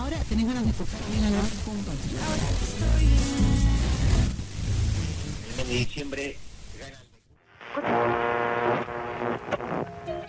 Ahora tenés ganas de tocar bien a la Ahora El mes de diciembre Hey,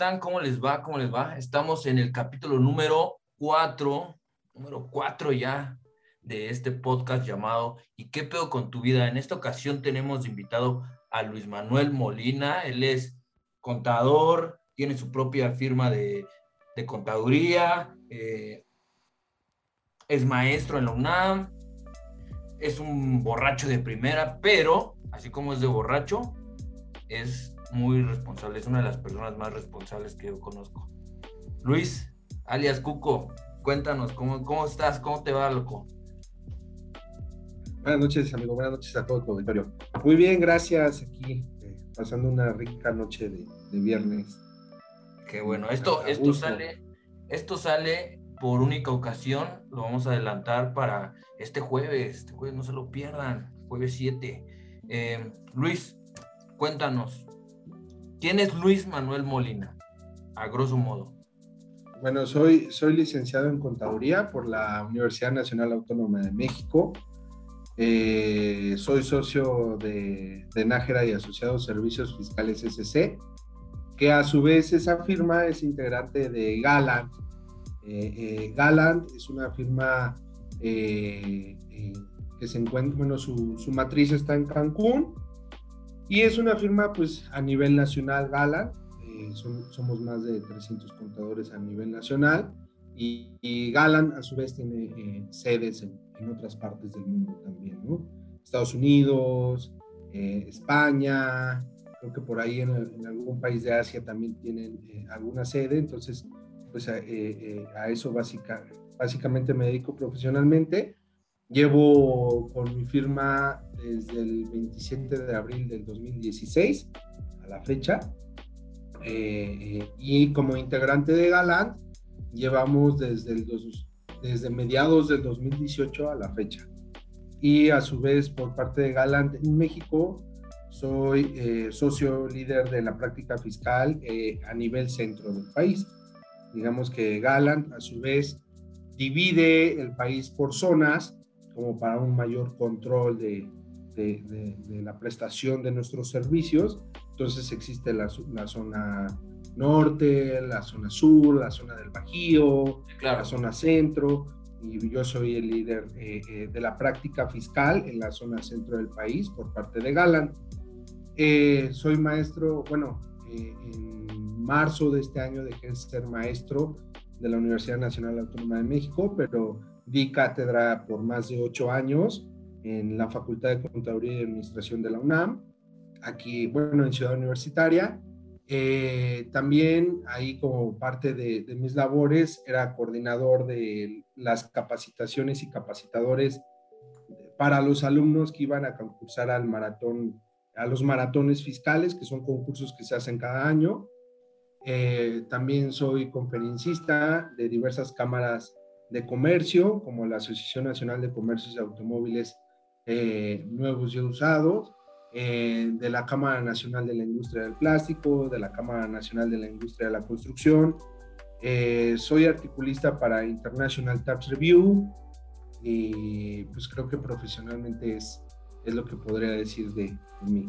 están? ¿Cómo les va? ¿Cómo les va? Estamos en el capítulo número 4, número 4 ya de este podcast llamado ¿Y qué pedo con tu vida? En esta ocasión tenemos invitado a Luis Manuel Molina, él es contador, tiene su propia firma de, contaduría, eh, es maestro en la UNAM, es un borracho de primera, pero así como es de borracho, es muy responsable, es una de las personas más responsables que yo conozco. Luis, alias Cuco, cuéntanos, ¿cómo, cómo estás? ¿Cómo te va, loco? Buenas noches, amigo. Buenas noches a todo tu auditorio. Muy bien, gracias. Aquí eh, pasando una rica noche de, de viernes. Qué bueno. Esto, esto gusto. sale, esto sale por única ocasión. Lo vamos a adelantar para este jueves. Este jueves no se lo pierdan. Jueves 7. Eh, Luis, cuéntanos. ¿Quién es Luis Manuel Molina? A grosso modo. Bueno, soy, soy licenciado en contaduría por la Universidad Nacional Autónoma de México. Eh, soy socio de, Nájera y Asociados Servicios Fiscales SC, que a su vez esa firma es integrante de Galant. Eh, eh, Galant es una firma eh, que se encuentra, bueno, su, su matriz está en Cancún y es una firma pues a nivel nacional Galant. Eh, son- somos más de 300 contadores a nivel nacional y, y Galant a su vez tiene eh, sedes en, otras partes del mundo también, ¿no? Estados Unidos, eh, España, creo que por ahí en, algún país de Asia también tienen eh, alguna sede, entonces pues a, eso básica, básicamente me dedico profesionalmente. Llevo con mi firma desde el 27 de abril del 2016 a la fecha. Eh, eh, y como integrante de Galant, llevamos desde, el dos- desde mediados del 2018 a la fecha. Y a su vez, por parte de Galant en México, soy eh, socio líder de la práctica fiscal eh, a nivel centro del país. Digamos que Galant, a su vez, divide el país por zonas como para un mayor control de, de- de- de la prestación de nuestros servicios. Entonces existe la, la zona norte, la zona sur, la zona del Bajío, Claro. la zona centro, y yo soy el líder eh, eh, de la práctica fiscal en la zona centro del país por parte de Galant. Eh, soy maestro, bueno, eh, en marzo de este año dejé de ser maestro de la Universidad Nacional Autónoma de México, pero di cátedra por más de ocho años en la Facultad de Contaduría y Administración de la UNAM, aquí, bueno, en Ciudad Universitaria. Eh, también ahí como parte de, de mis labores era coordinador de las capacitaciones y capacitadores para los alumnos que iban a concursar al maratón, a los maratones fiscales, que son concursos que se hacen cada año. Eh, también soy conferencista de diversas cámaras de comercio, como la Asociación Nacional de Comercios de Automóviles eh, Nuevos y Usados, eh, de la Cámara Nacional de la Industria del Plástico, de la Cámara Nacional de la Industria de la Construcción. Eh, soy articulista para International Tax Review y pues creo que profesionalmente es, es lo que podría decir de, de mí.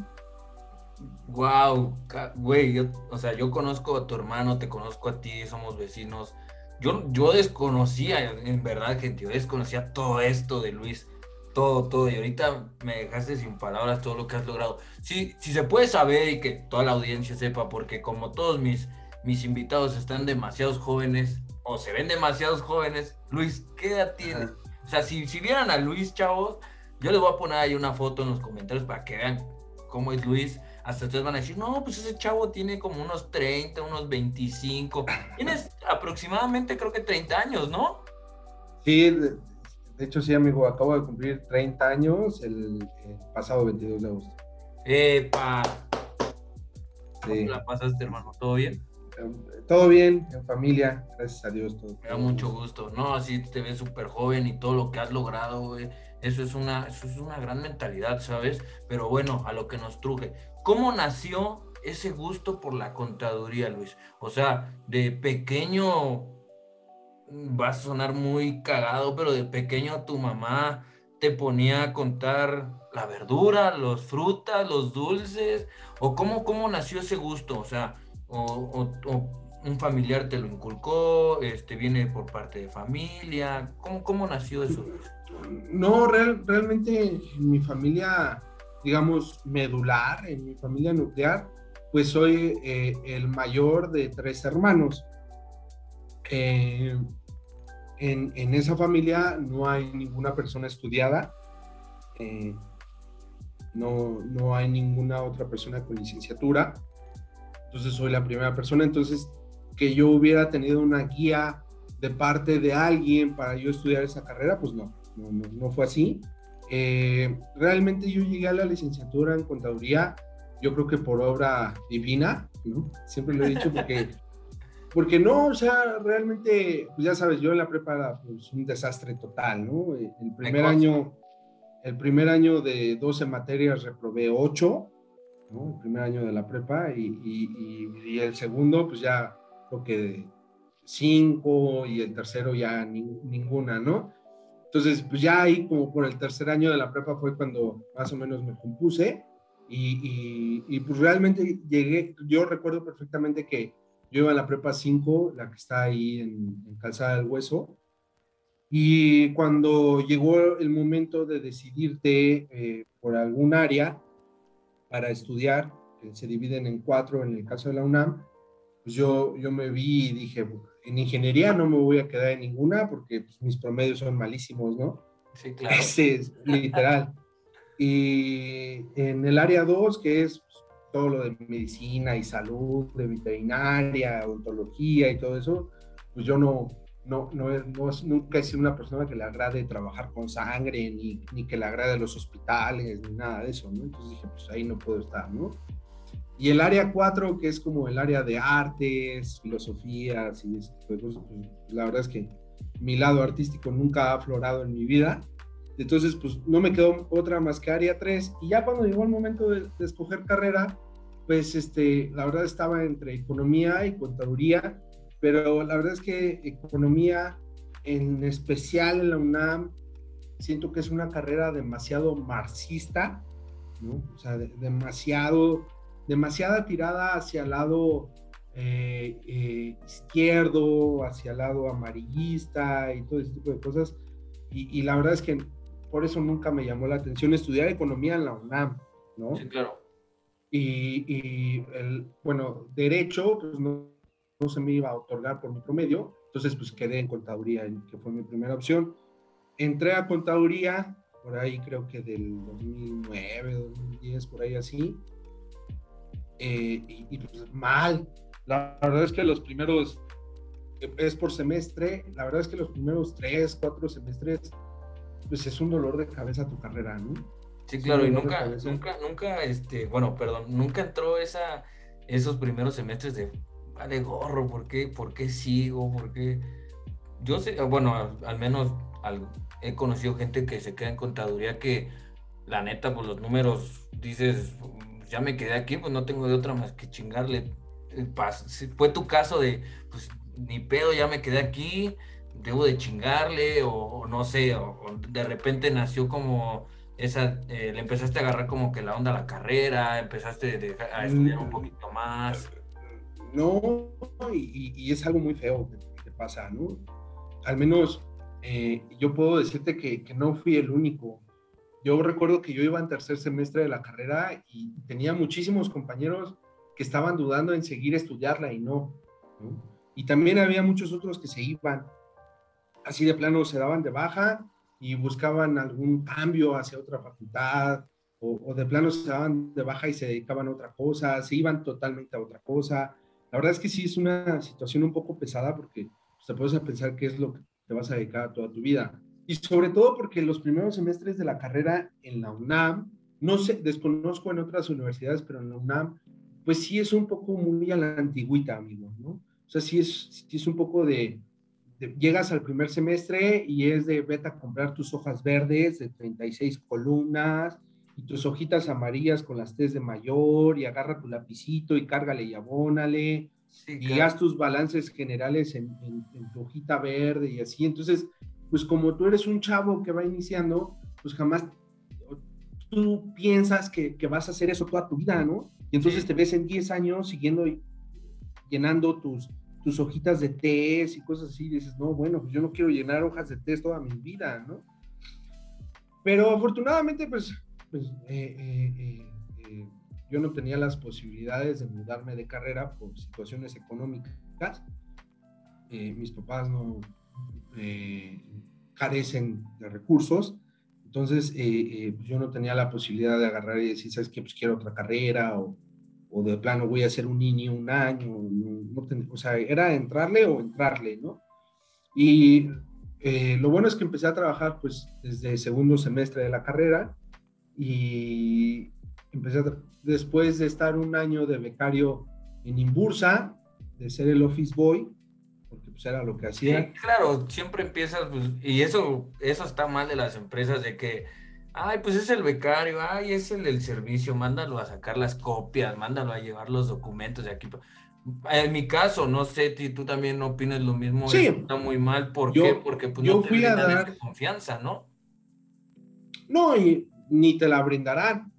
Wow, güey, o sea, yo conozco a tu hermano, te conozco a ti, somos vecinos. Yo, yo desconocía, en verdad, gente, yo desconocía todo esto de Luis, todo, todo, y ahorita me dejaste sin palabras todo lo que has logrado. Sí, si se puede saber y que toda la audiencia sepa, porque como todos mis, mis invitados están demasiados jóvenes, o se ven demasiados jóvenes, Luis, ¿qué edad tienes? Ajá. O sea, si, si vieran a Luis, chavos, yo les voy a poner ahí una foto en los comentarios para que vean cómo es Luis. Hasta ustedes van a decir, no, pues ese chavo tiene como unos 30, unos 25. Tienes aproximadamente, creo que 30 años, ¿no? Sí, de- hecho, sí, amigo, acabo de cumplir 30 años el, el pasado 22 de agosto. ¡Epa! ¿Cómo Sí. la pasaste, hermano? ¿Todo bien? Eh, Todo bien, en familia, gracias a Dios. Todo, Me da mucho gusto. No, así te ves súper joven y todo lo que has logrado, güey. Eso es una, eso es una gran mentalidad, ¿sabes? Pero bueno, a lo que nos truje. ¿Cómo nació ese gusto por la contaduría, Luis? O sea, de pequeño, mm, va a sonar muy cagado, pero de pequeño tu mamá te ponía a contar la verdura, los frutas, los dulces, o cómo, cómo nació ese gusto, o sea, o, un familiar te lo inculcó, este, viene por parte de familia, ¿cómo, cómo nació eso? No, real- realmente en mi familia, digamos, medular, en mi familia nuclear, pues soy eh, el mayor de tres hermanos. Eh, en, en esa familia no hay ninguna persona estudiada, eh, no, no hay ninguna otra persona con licenciatura, entonces soy la primera persona, entonces que yo hubiera tenido una guía de parte de alguien para yo estudiar esa carrera, pues no, no, no, fue así. Eh, realmente yo llegué a la licenciatura en contaduría, yo creo que por obra divina, ¿no? Siempre lo he dicho porque, porque no, o sea, realmente, pues ya sabes, yo en la prepa era pues, un desastre total, ¿no? Eh, El primer año, el primer año de 12 materias reprobé 8, ¿no? El primer año de la prepa y, y, y, y el segundo, pues ya creo que 5 y el tercero ya ni- ninguna, ¿no? Entonces, pues ya ahí como por el tercer año de la prepa fue cuando más o menos me compuse y, y, y, pues realmente llegué, yo recuerdo perfectamente que yo iba a la prepa 5, la que está ahí en, en Calzada del Hueso, y cuando llegó el momento de decidirte eh, por algún área para estudiar, que se dividen en cuatro en el caso de la UNAM, pues yo, yo me vi y dije, en ingeniería no me voy a quedar en ninguna porque pues, mis promedios son malísimos, ¿no? Sí, claro. Ese es literal. Y en el área 2, que es pues, todo lo de medicina y salud, de veterinaria, odontología y todo eso, pues yo no, no, no, no es- nunca he sido una persona que le agrade trabajar con sangre, ni, ni que le agrade los hospitales, ni nada de eso, ¿no? Entonces dije, pues ahí no puedo estar, ¿no? Y el área 4, que es como el área de artes, filosofías y de cosas, pues, la verdad es que mi lado artístico nunca ha aflorado en mi vida. Entonces, pues no me quedó otra más que área 3. Y ya cuando llegó el momento de, de escoger carrera, pues este, la verdad estaba entre economía y contaduría, pero la verdad es que economía, en especial en la UNAM, siento que es una carrera demasiado marxista, ¿no? O sea, de- demasiado, demasiada tirada hacia el lado eh, eh, izquierdo, hacia el lado amarillista y todo ese tipo de cosas. Y, y la verdad es que por eso nunca me llamó la atención estudiar economía en la UNAM, ¿no? Sí, claro. y, y el, bueno, derecho, pues no, no se me iba a otorgar por mi promedio, entonces pues quedé en contaduría, que fue mi primera opción. Entré a contaduría, por ahí creo que del 2009, 2010, por ahí así, eh, y, y, pues mal. La verdad es que los primeros, es por semestre, la verdad es que los primeros tres, cuatro semestres, pues es un dolor de cabeza tu carrera, ¿no? Sí, claro, y nunca, nunca, nunca, este, bueno, perdón, nunca entró esa, esos primeros semestres de, vale gorro, ¿por qué, por qué sigo? ¿Por qué? Yo sé, bueno, al, al menos al- he conocido gente que se queda en contaduría que, la neta, pues los números, dices, ya me quedé aquí, pues no tengo de otra más que chingarle. Eh, si Fue tu caso de, pues ni pedo, ya me quedé aquí, debo de chingarle, o, o no sé, o, o de repente nació como esa, eh, le empezaste a agarrar como que la onda a la carrera, empezaste de- a estudiar un poquito más. No, y, y es algo muy feo que, que pasa, ¿no? Al menos eh, yo puedo decirte que, que no fui el único. Yo recuerdo que yo iba en tercer semestre de la carrera y tenía muchísimos compañeros que estaban dudando en seguir estudiarla y no. Y también había muchos otros que se iban, así de plano se daban de baja y buscaban algún cambio hacia otra facultad o, de plano se daban de baja y se dedicaban a otra cosa, se iban totalmente a otra cosa. La verdad es que sí es una situación un poco pesada porque pues, te puedes pensar qué es lo que te vas a dedicar toda tu vida. Y sobre todo porque los primeros semestres de la carrera en la UNAM, no sé, desconozco en otras universidades, pero en la UNAM, pues sí es un poco muy a la antigüita, amigo, ¿no? O sea, sí es, sí es un poco de, llegas al primer semestre y es de vete a comprar tus hojas verdes de 36 columnas y tus hojitas amarillas con las T's de mayor y agarra tu lapicito y cárgale y abónale y haz tus balances generales en, en, tu hojita verde y así. Entonces, pues como tú eres un chavo que va iniciando, pues jamás tú piensas que, que vas a hacer eso toda tu vida, ¿no? Y entonces te ves en 10 años siguiendo llenando tus, tus hojitas de test y cosas así, y dices, no, bueno, pues yo no quiero llenar hojas de test toda mi vida, ¿no? Pero afortunadamente, pues, pues eh, eh, eh, yo no tenía las posibilidades de mudarme de carrera por situaciones económicas. mis papás no carecen de recursos, entonces pues yo no tenía la posibilidad de agarrar y decir, ¿sabes qué? Pues quiero otra carrera o o de plano voy a ser un niño un año, o sea, era entrarle o entrarle, ¿no? Y eh, lo bueno es que empecé a trabajar pues desde segundo semestre de la carrera y empecé después de estar un año de becario en Imbursa, de ser el office boy, porque pues era lo que hacía. Sí, claro, siempre empiezas, pues, y eso, eso está mal de las empresas, de que Ay, pues es el becario, ay, es el del servicio, mándalo a sacar las copias, mándalo a llevar los documentos de aquí. En mi caso, no sé si tú también opinas lo mismo, sí. está muy mal, ¿por qué? Porque pues yo no te fui a dar... confianza, ¿no? No, y ni te la brindarán.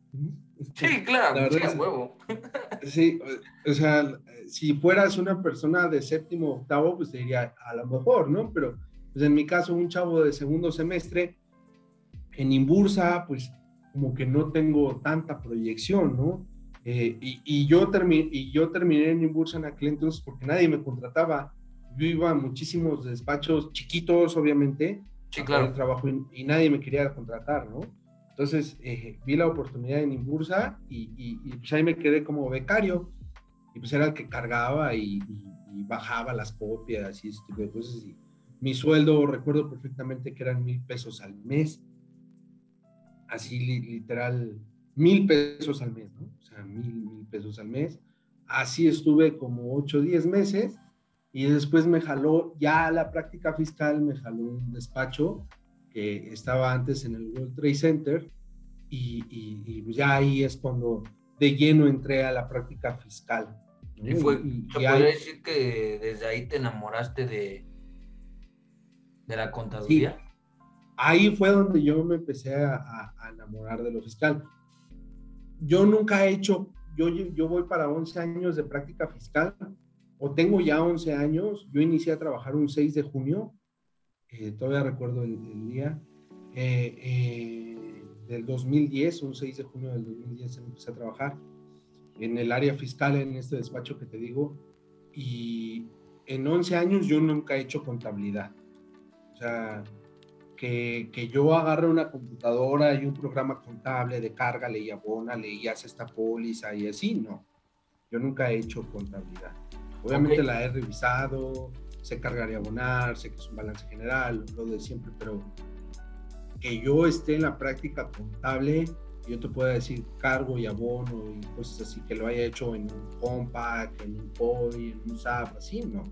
Sí, claro, sí, es huevo. Sí, o sea, si fueras una persona de séptimo o octavo, pues te diría a lo mejor, ¿no? Pero pues en mi caso, un chavo de segundo semestre, en Imbursa, pues como que no tengo tanta proyección, ¿no? Eh, y, yo terminé, y yo terminé en Imbursa en aquel entonces porque nadie me contrataba. Yo iba a muchísimos despachos chiquitos, obviamente, sí, claro. trabajo y, nadie me quería contratar, ¿no? Entonces eh, vi la oportunidad en Imbursa y, y, pues ahí me quedé como becario y pues era el que cargaba y, bajaba las copias y ese tipo de cosas. Y mi sueldo, recuerdo perfectamente que eran mil pesos al mes así literal, mil pesos al mes, ¿no? O sea, mil, mil pesos al mes. Así estuve como ocho, diez meses y después me jaló, ya la práctica fiscal me jaló un despacho que estaba antes en el World Trade Center y, y, ya ahí es cuando de lleno entré a la práctica fiscal. Y fue, y, podría decir que desde ahí te enamoraste de, de la contaduría? ahí fue donde yo me empecé a, enamorar de lo fiscal. Yo nunca he hecho, yo, yo voy para 11 años de práctica fiscal, o tengo ya 11 años, yo inicié a trabajar un 6 de junio, eh, todavía recuerdo el, día, eh, eh, del 2010, un 6 de junio del 2010 empecé a trabajar en el área fiscal, en este despacho que te digo, y en 11 años yo nunca he hecho contabilidad. O sea, que, yo agarre una computadora y un programa contable de cárgale y abónale y hace esta póliza y así, no. Yo nunca he hecho contabilidad. Obviamente la he revisado, sé cargar y abonar, sé que es un balance general, lo de siempre, pero que yo esté en la práctica contable, yo te puedo decir cargo y abono y cosas así, que lo haya hecho en un Compact, en un POI, en un SAP, así, no.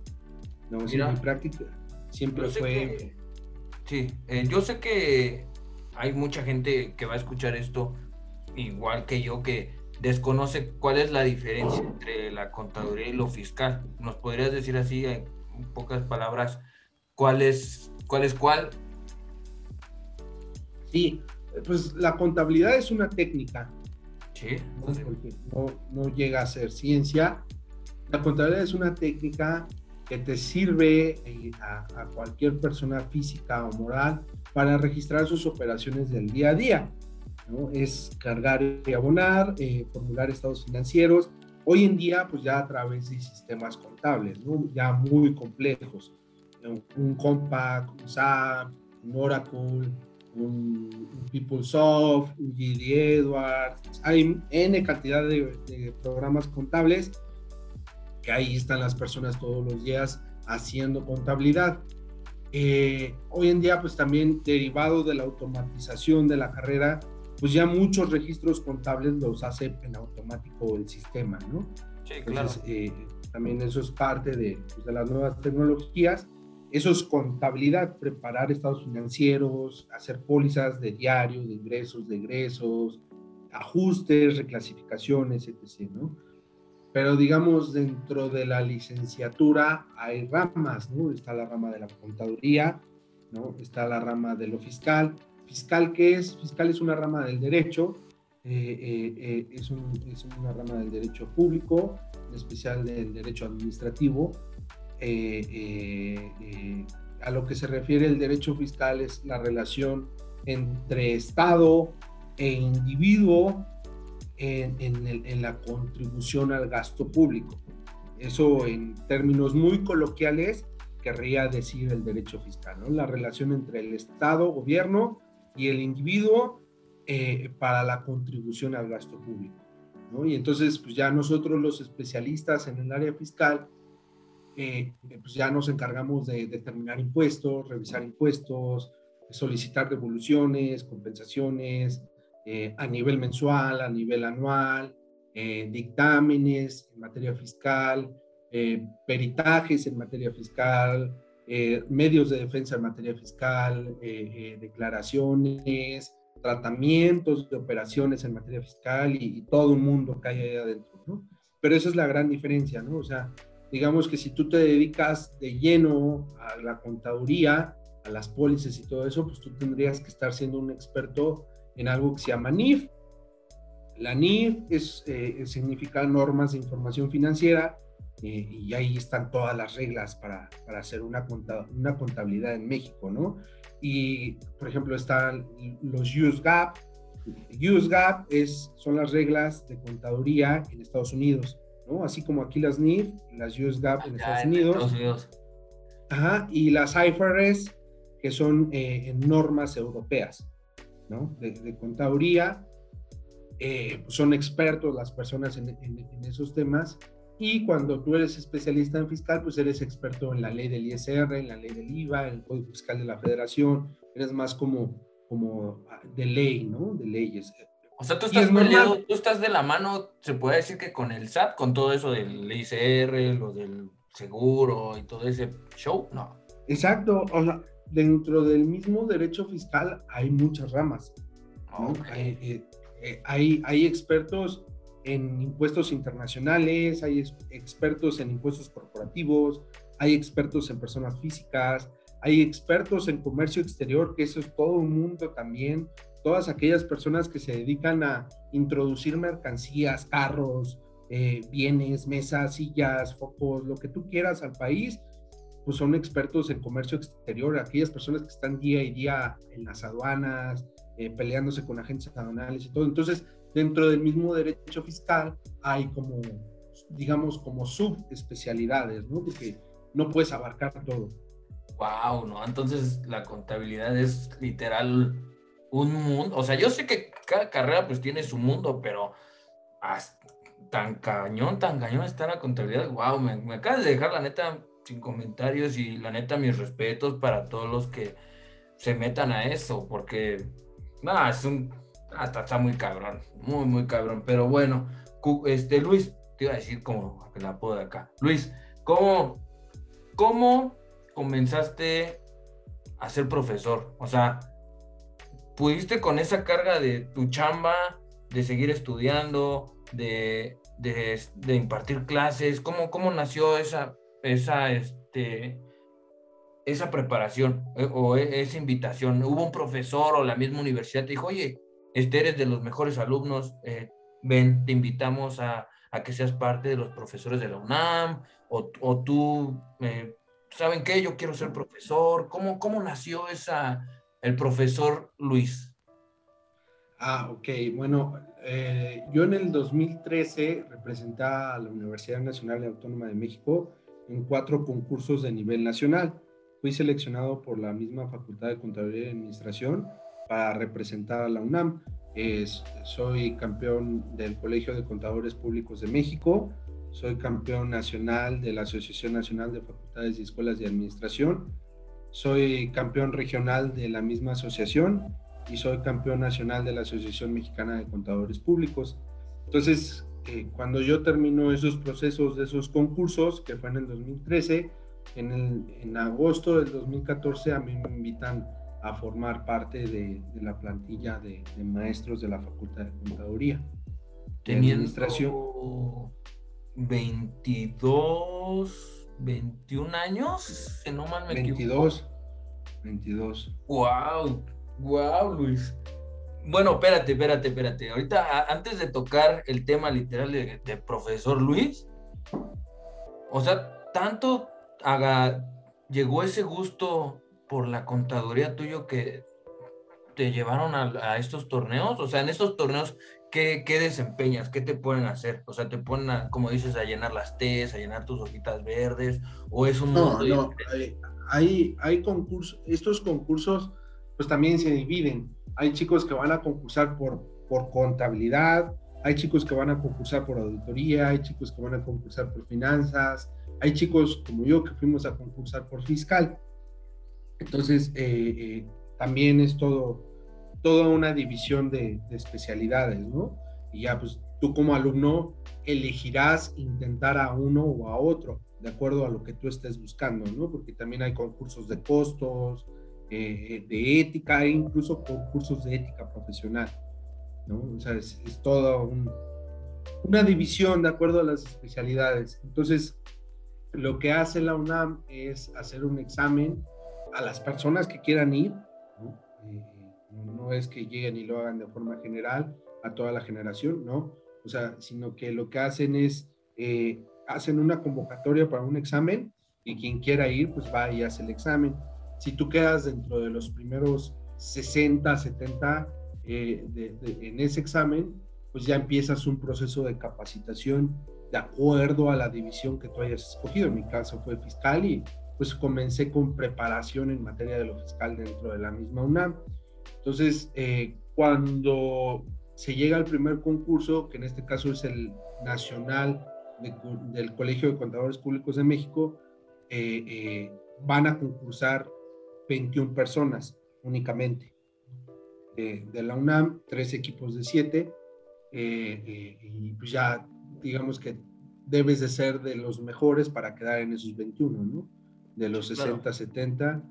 No, sí, mi práctica siempre fue... Sí, eh, yo sé que hay mucha gente que va a escuchar esto, igual que yo, que desconoce cuál es la diferencia entre la contaduría y lo fiscal. ¿Nos podrías decir así, en pocas palabras, cuál es cuál? Es cuál? Sí, pues la contabilidad es una técnica. Sí. No, no llega a ser ciencia. La contabilidad es una técnica que te sirve eh, a, cualquier persona física o moral para registrar sus operaciones del día a día. ¿no? Es cargar y abonar, eh, formular estados financieros. Hoy en día, pues ya a través de sistemas contables, ¿no? ya muy complejos. Un Compact, un SAP, un Oracle, un, PeopleSoft, un GD Edwards. Hay N cantidad de, de programas contables que ahí están las personas todos los días haciendo contabilidad. Eh, hoy en día, pues también derivado de la automatización de la carrera, pues ya muchos registros contables los hace en automático el sistema, ¿no? Sí, claro. Eh, también eso es parte de, pues, de, las nuevas tecnologías. Eso es contabilidad, preparar estados financieros, hacer pólizas de diario, de ingresos, de egresos, ajustes, reclasificaciones, etc. ¿no? Pero digamos, dentro de la licenciatura hay ramas, ¿no? Está la rama de la contaduría, ¿no? Está la rama de lo fiscal. ¿Fiscal qué es? Fiscal es una rama del derecho, eh, eh, eh, es, es, una rama del derecho público, en especial del derecho administrativo. a lo que se refiere el derecho fiscal es la relación entre Estado e individuo en, la contribución al gasto público. Eso en términos muy coloquiales querría decir el derecho fiscal, ¿no? la relación entre el Estado, gobierno y el individuo eh, para la contribución al gasto público. ¿no? Y entonces, pues ya nosotros los especialistas en el área fiscal, eh, pues ya nos encargamos de determinar impuestos, revisar impuestos, solicitar devoluciones, compensaciones, eh, a nivel mensual, a nivel anual, eh, dictámenes en materia fiscal, eh, peritajes en materia fiscal, medios de defensa en materia fiscal, declaraciones, tratamientos de operaciones en materia fiscal y, todo un mundo que hay ahí adentro, ¿no? Pero esa es la gran diferencia, ¿no? O sea, digamos que si tú te dedicas de lleno a la contaduría, a las pólices y todo eso, pues tú tendrías que estar siendo un experto en algo que se llama NIF. La NIF es, eh, significa normas de información financiera eh, y ahí están todas las reglas para, para hacer una, una contabilidad en México, ¿no? Y, por ejemplo, están los USGAP. USGAP es, son las reglas de contaduría en Estados Unidos, ¿no? Así como aquí las NIF, las USGAP en, Estados, Unidos. Ajá, y las IFRS, que son eh, normas europeas de, contaduría. Eh, pues son expertos las personas en, esos temas y cuando tú eres especialista en fiscal, pues eres experto en la ley del ISR, en la ley del IVA, en el Código Fiscal de la Federación, eres más como, como ah, de ley, ¿no? De leyes. O sea, tú estás, tú estás de la mano, se puede decir que con el SAT, con todo eso del ISR, lo del seguro y todo ese show, no. Exacto, o sea, dentro del mismo derecho fiscal hay muchas ramas. Eh, eh, hay, hay, expertos en impuestos internacionales, hay expertos en impuestos corporativos, hay expertos en personas físicas, hay expertos en comercio exterior, que eso es todo un mundo también. Todas aquellas personas que se dedican a introducir mercancías, carros, eh, bienes, mesas, sillas, focos, lo que tú quieras al país, pues son expertos en comercio exterior, aquellas personas que están día y día en las aduanas, eh, peleándose con agentes aduanales y todo. Entonces, dentro del mismo derecho fiscal hay como, digamos, como subespecialidades, ¿no? Porque no puedes abarcar todo. Wow, ¿no? Entonces la contabilidad es literal un mundo. O sea, yo sé que cada carrera pues tiene su mundo, pero tan cañón, tan cañón está la contabilidad. Wow, me, me acabas de dejar la neta sin comentarios y la neta mis respetos para todos los que se metan a eso, porque nada, es un hasta está muy cabrón, muy muy cabrón, pero bueno, este Luis, te iba a decir como la puedo de acá. Luis, ¿cómo cómo comenzaste a ser profesor? O sea, pudiste con esa carga de tu chamba, de seguir estudiando, de, de, de impartir clases, ¿cómo, cómo nació esa, esa, este, esa preparación eh, o e, esa invitación? ¿Hubo un profesor o la misma universidad te dijo, oye, este eres de los mejores alumnos, eh, ven, te invitamos a, a, que seas parte de los profesores de la UNAM, o, o tú, eh, ¿saben qué? Yo quiero ser profesor. ¿Cómo, cómo nació esa, el profesor Luis? Ah, ok. Bueno, yo en el 2013 representé a la Universidad Nacional Autónoma de México en cuatro concursos de nivel nacional. Fui seleccionado por la misma Facultad de Contaduría y Administración para representar a la UNAM. soy campeón del Colegio de Contadores Públicos de México, soy campeón nacional de la Asociación Nacional de Facultades y Escuelas de Administración soy campeón regional de la misma asociación y soy campeón nacional de la Asociación Mexicana de Contadores Públicos. Entonces, eh, cuando yo termino esos procesos de esos concursos, que fue en el 2013, en, el, en agosto del 2014 a mí me invitan a formar parte de, de la plantilla de, de, maestros de la Facultad de Contaduría. Teniendo 22, 21 años, si no mal me 22, equivoco. 22. Wow, wow, Luis. Bueno, espérate, espérate, espérate. Ahorita, antes de tocar el tema literal de, de profesor Luis, o sea, tanto haga, llegó ese gusto por la contaduría tuyo que te llevaron a, a, estos torneos? O sea, en estos torneos, ¿qué, ¿qué, desempeñas? ¿Qué te pueden hacer? O sea, ¿te ponen, a, como dices, a llenar las T's, a llenar tus hojitas verdes? ¿O es un No, no, hay, hay, hay concursos, estos concursos pues también se dividen. Hay chicos que van a concursar por, por contabilidad, hay chicos que van a concursar por auditoría, hay chicos que van a concursar por finanzas, hay chicos como yo que fuimos a concursar por fiscal. Entonces, eh, eh, también es todo, toda una división de, de, especialidades, ¿no? Y ya, pues tú como alumno elegirás intentar a uno o a otro, de acuerdo a lo que tú estés buscando, ¿no? Porque también hay concursos de costos, eh, de ética, e incluso concursos de ética profesional, ¿no? O sea, es, es toda un, una división de acuerdo a las especialidades. Entonces, lo que hace la UNAM es hacer un examen a las personas que quieran ir, ¿no? Eh, no es que lleguen y lo hagan de forma general a toda la generación, ¿no? O sea, sino que lo que hacen es, eh, hacen una convocatoria para un examen y quien quiera ir, pues va y hace el examen. Si tú quedas dentro de los primeros 60, 70 eh, en ese examen, pues ya empiezas un proceso de capacitación de acuerdo a la división que tú hayas escogido. En mi caso fue fiscal y pues comencé con preparación en materia de lo fiscal dentro de la misma UNAM. Entonces, eh, cuando se llega al primer concurso, que en este caso es el nacional de, del Colegio de Contadores Públicos de México, eh, eh, van a concursar 21 personas únicamente. de la UNAM, tres equipos de siete, y pues ya digamos que debes de ser de los mejores para quedar en esos 21, ¿no? De los 60, claro. 70,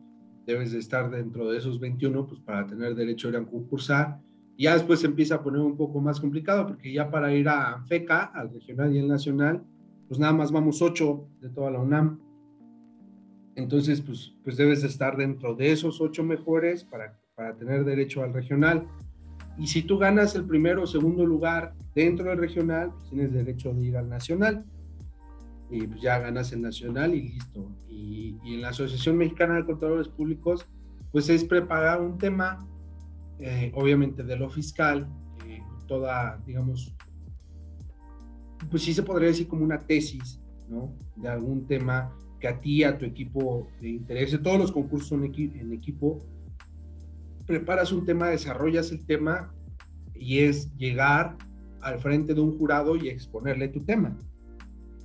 debes de estar dentro de esos 21, pues para tener derecho a ir a concursar. Y ya después se empieza a poner un poco más complicado, porque ya para ir a ANFECA, al regional y al nacional, pues nada más vamos 8 de toda la UNAM. Entonces, pues, pues debes de estar dentro de esos 8 mejores para, para tener derecho al regional. Y si tú ganas el primero o segundo lugar dentro del regional, pues tienes derecho de ir al nacional. Y pues ya ganas el nacional y listo. Y, y en la Asociación Mexicana de Contadores Públicos, pues es preparar un tema, eh, obviamente de lo fiscal, eh, toda, digamos, pues sí se podría decir como una tesis, ¿no? De algún tema que a ti, a tu equipo te interese. Todos los concursos son en equipo preparas un tema, desarrollas el tema y es llegar al frente de un jurado y exponerle tu tema.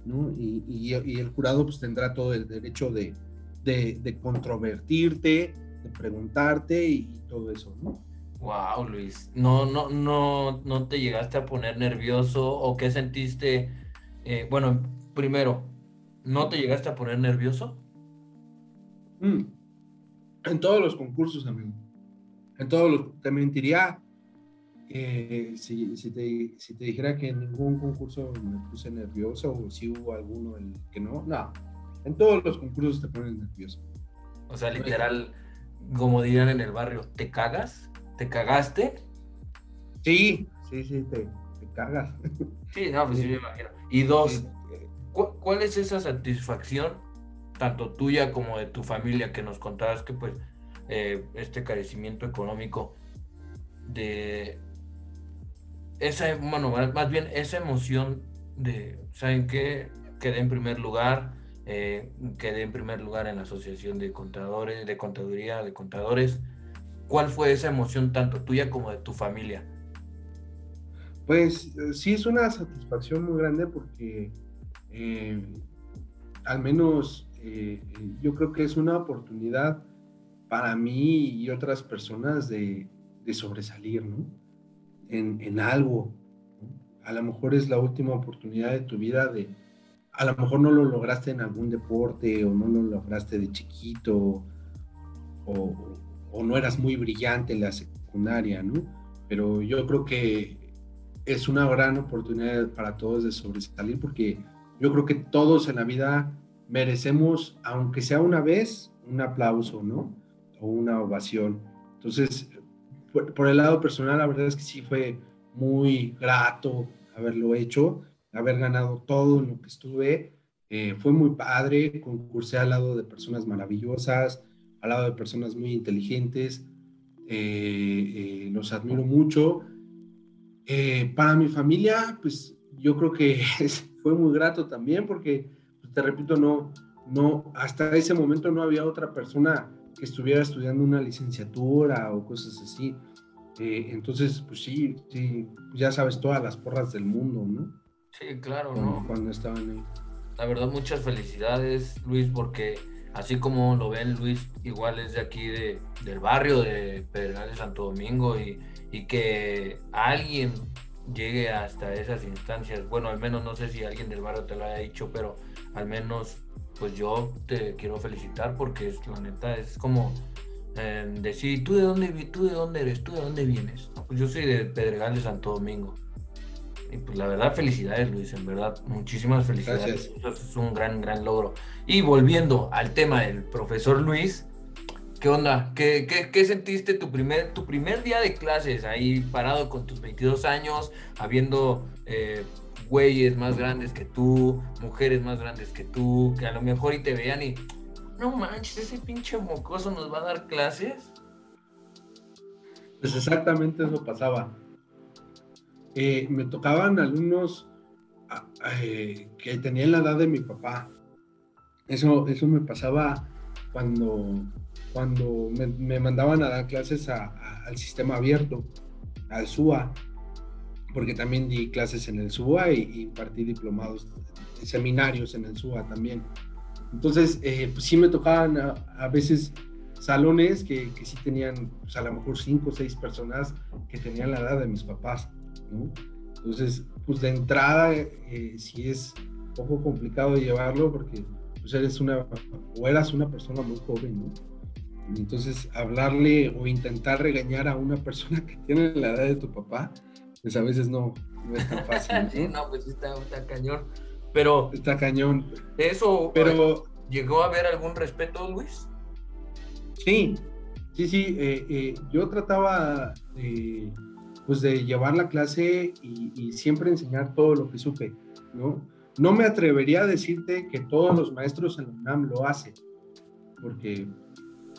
¿No? Y, y, y, el jurado pues tendrá todo el derecho de, de, de controvertirte, de preguntarte y, y, todo eso, ¿no? Wow, Luis. No, no, no, no te llegaste a poner nervioso o qué sentiste. Eh, bueno, primero, ¿no te llegaste a poner nervioso? Mm. En todos los concursos, amigo en todos los, te mentiría eh, si, si, te, si, te, dijera que en ningún concurso me puse nervioso o si hubo alguno el que no, no, en todos los concursos te ponen nervioso. O sea, literal, como dirían en el barrio, ¿te cagas? ¿Te cagaste? Sí, sí, sí, te, te cagas. Sí, no, pues sí, me imagino. Y dos, ¿cu ¿cuál es esa satisfacción, tanto tuya como de tu familia, que nos contabas que pues eh, este carecimiento económico de esa, bueno, más bien esa emoción de, ¿saben qué? Quedé en primer lugar, eh, quedé en primer lugar en la asociación de contadores, de contaduría, de contadores. ¿Cuál fue esa emoción tanto tuya como de tu familia? Pues sí es una satisfacción muy grande porque eh, al menos eh, yo creo que es una oportunidad para mí y otras personas de, de sobresalir, ¿no? En, algo. A lo mejor es la última oportunidad de tu vida de, a lo mejor no lo lograste en algún deporte o no lo lograste de chiquito o, o no eras muy brillante en la secundaria, ¿no? Pero yo creo que es una gran oportunidad para todos de sobresalir porque yo creo que todos en la vida merecemos, aunque sea una vez, un aplauso, ¿no? O una ovación. Entonces, por, el lado personal, la verdad es que sí fue muy grato haberlo hecho, haber ganado todo en lo que estuve. Eh, fue muy padre, concursé al lado de personas maravillosas, al lado de personas muy inteligentes. Eh, eh, los admiro mucho. para mi familia, pues yo creo que fue muy grato también porque, pues, te repito, no, no, hasta ese momento no había otra persona que estuviera estudiando una licenciatura o cosas así. Eh, entonces, pues sí, sí, ya sabes todas las porras del mundo, ¿no? Sí, claro, ¿no? Cuando estaban ahí. La verdad, muchas felicidades, Luis, porque así como lo ven, Luis igual es de aquí, de, del barrio de Pedregal de Santo Domingo, y, y que alguien llegue hasta esas instancias. Bueno, al menos no sé si alguien del barrio te lo haya dicho, pero al menos pues yo te quiero felicitar porque es, la neta es como eh, decir, ¿tú de, dónde, ¿tú de dónde eres? ¿Tú de dónde vienes? Pues yo soy de Pedregal de Santo Domingo. Y pues la verdad, felicidades Luis, en verdad, muchísimas felicidades. Eso es un gran, gran logro. Y volviendo al tema del profesor Luis, ¿qué onda? ¿Qué, qué, qué sentiste tu primer, tu primer día de clases ahí parado con tus 22 años, habiendo... Eh, güeyes más grandes que tú, mujeres más grandes que tú, que a lo mejor y te vean y, no manches, ese pinche mocoso nos va a dar clases. Pues exactamente eso pasaba. Eh, me tocaban alumnos ah, eh, que tenían la edad de mi papá. Eso, eso me pasaba cuando, cuando me, mandaban a dar clases al sistema abierto, al SUA porque también di clases en el SUA y, impartí diplomados, seminarios en el SUA también. Entonces, eh, pues sí me tocaban a, veces salones que, que, sí tenían, pues a lo mejor cinco o seis personas que tenían la edad de mis papás, ¿no? Entonces, pues de entrada eh, sí es un poco complicado llevarlo porque pues eres una, o eras una persona muy joven, ¿no? Entonces, hablarle o intentar regañar a una persona que tiene la edad de tu papá, pues a veces no, es tan fácil. sí, no, pues está, está cañón. Pero. Está cañón. Eso. Pero. ¿Llegó a haber algún respeto, Luis? Sí, sí, sí. Eh, eh, yo trataba de, pues de llevar la clase y, siempre enseñar todo lo que supe, ¿no? No me atrevería a decirte que todos los maestros en la UNAM lo hacen, porque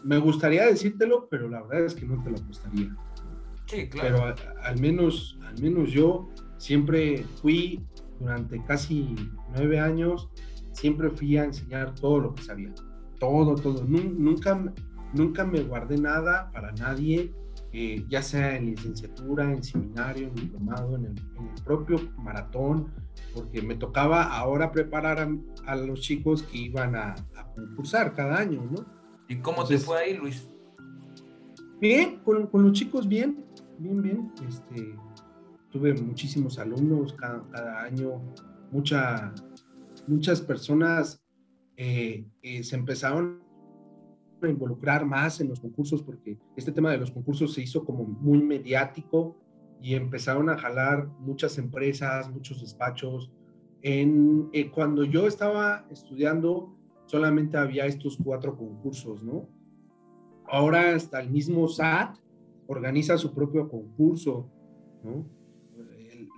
me gustaría decírtelo, pero la verdad es que no te lo gustaría. Sí, claro. Pero al menos, al menos yo siempre fui durante casi nueve años, siempre fui a enseñar todo lo que sabía. Todo, todo. Nunca, nunca me guardé nada para nadie, eh, ya sea en licenciatura, en seminario, en diplomado, en el, propio maratón, porque me tocaba ahora preparar a, los chicos que iban a, concursar cada año, ¿no? ¿Y cómo te fue ahí, Luis? Bien, con, con los chicos bien bien, bien. Este, tuve muchísimos alumnos cada, año, mucha, muchas personas eh, se empezaron a involucrar más en los concursos porque este tema de los concursos se hizo como muy mediático y empezaron a jalar muchas empresas, muchos despachos. En, eh, cuando yo estaba estudiando, solamente había estos cuatro concursos, ¿no? Ahora hasta el mismo SAT organiza su propio concurso, ¿no?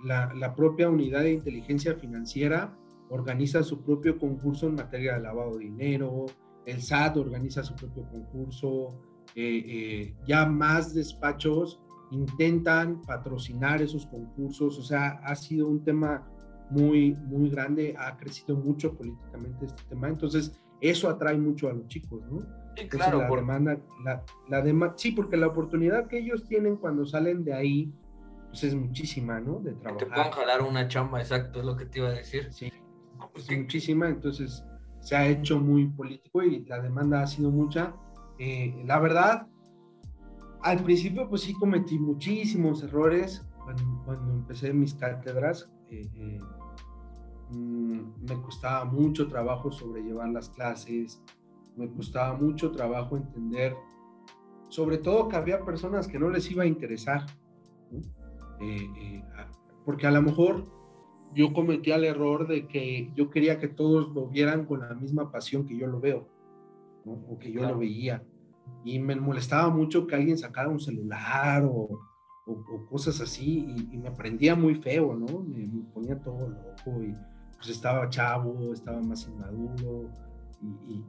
La, propia unidad de inteligencia financiera organiza su propio concurso en materia de lavado de dinero, el SAT organiza su propio concurso, eh, eh, ya más despachos intentan patrocinar esos concursos, o sea, ha sido un tema muy, muy grande, ha crecido mucho políticamente este tema, entonces eso atrae mucho a los chicos, ¿no? Sí, claro. La demanda, la, la sí, porque la oportunidad que ellos tienen cuando salen de ahí, pues es muchísima, ¿no? De trabajar. Te puedan jalar una chamba, exacto, es lo que te iba a decir. Sí, pues muchísima, entonces se ha hecho muy político y la demanda ha sido mucha. eh, la verdad, al principio pues sí cometí muchísimos errores cuando, empecé mis cátedras. Eh, eh, mm, me costaba mucho trabajo sobrellevar las clases, me costaba mucho trabajo entender, sobre todo que había personas que no les iba a interesar, porque a lo mejor yo cometía el error de que yo quería que todos lo vieran con la misma pasión que yo lo veo, o que yo lo veía. Y me molestaba mucho que alguien sacara un celular o, cosas así, y, me prendía muy feo, ¿no? Me, ponía todo loco y pues estaba chavo, estaba más inmaduro y, y,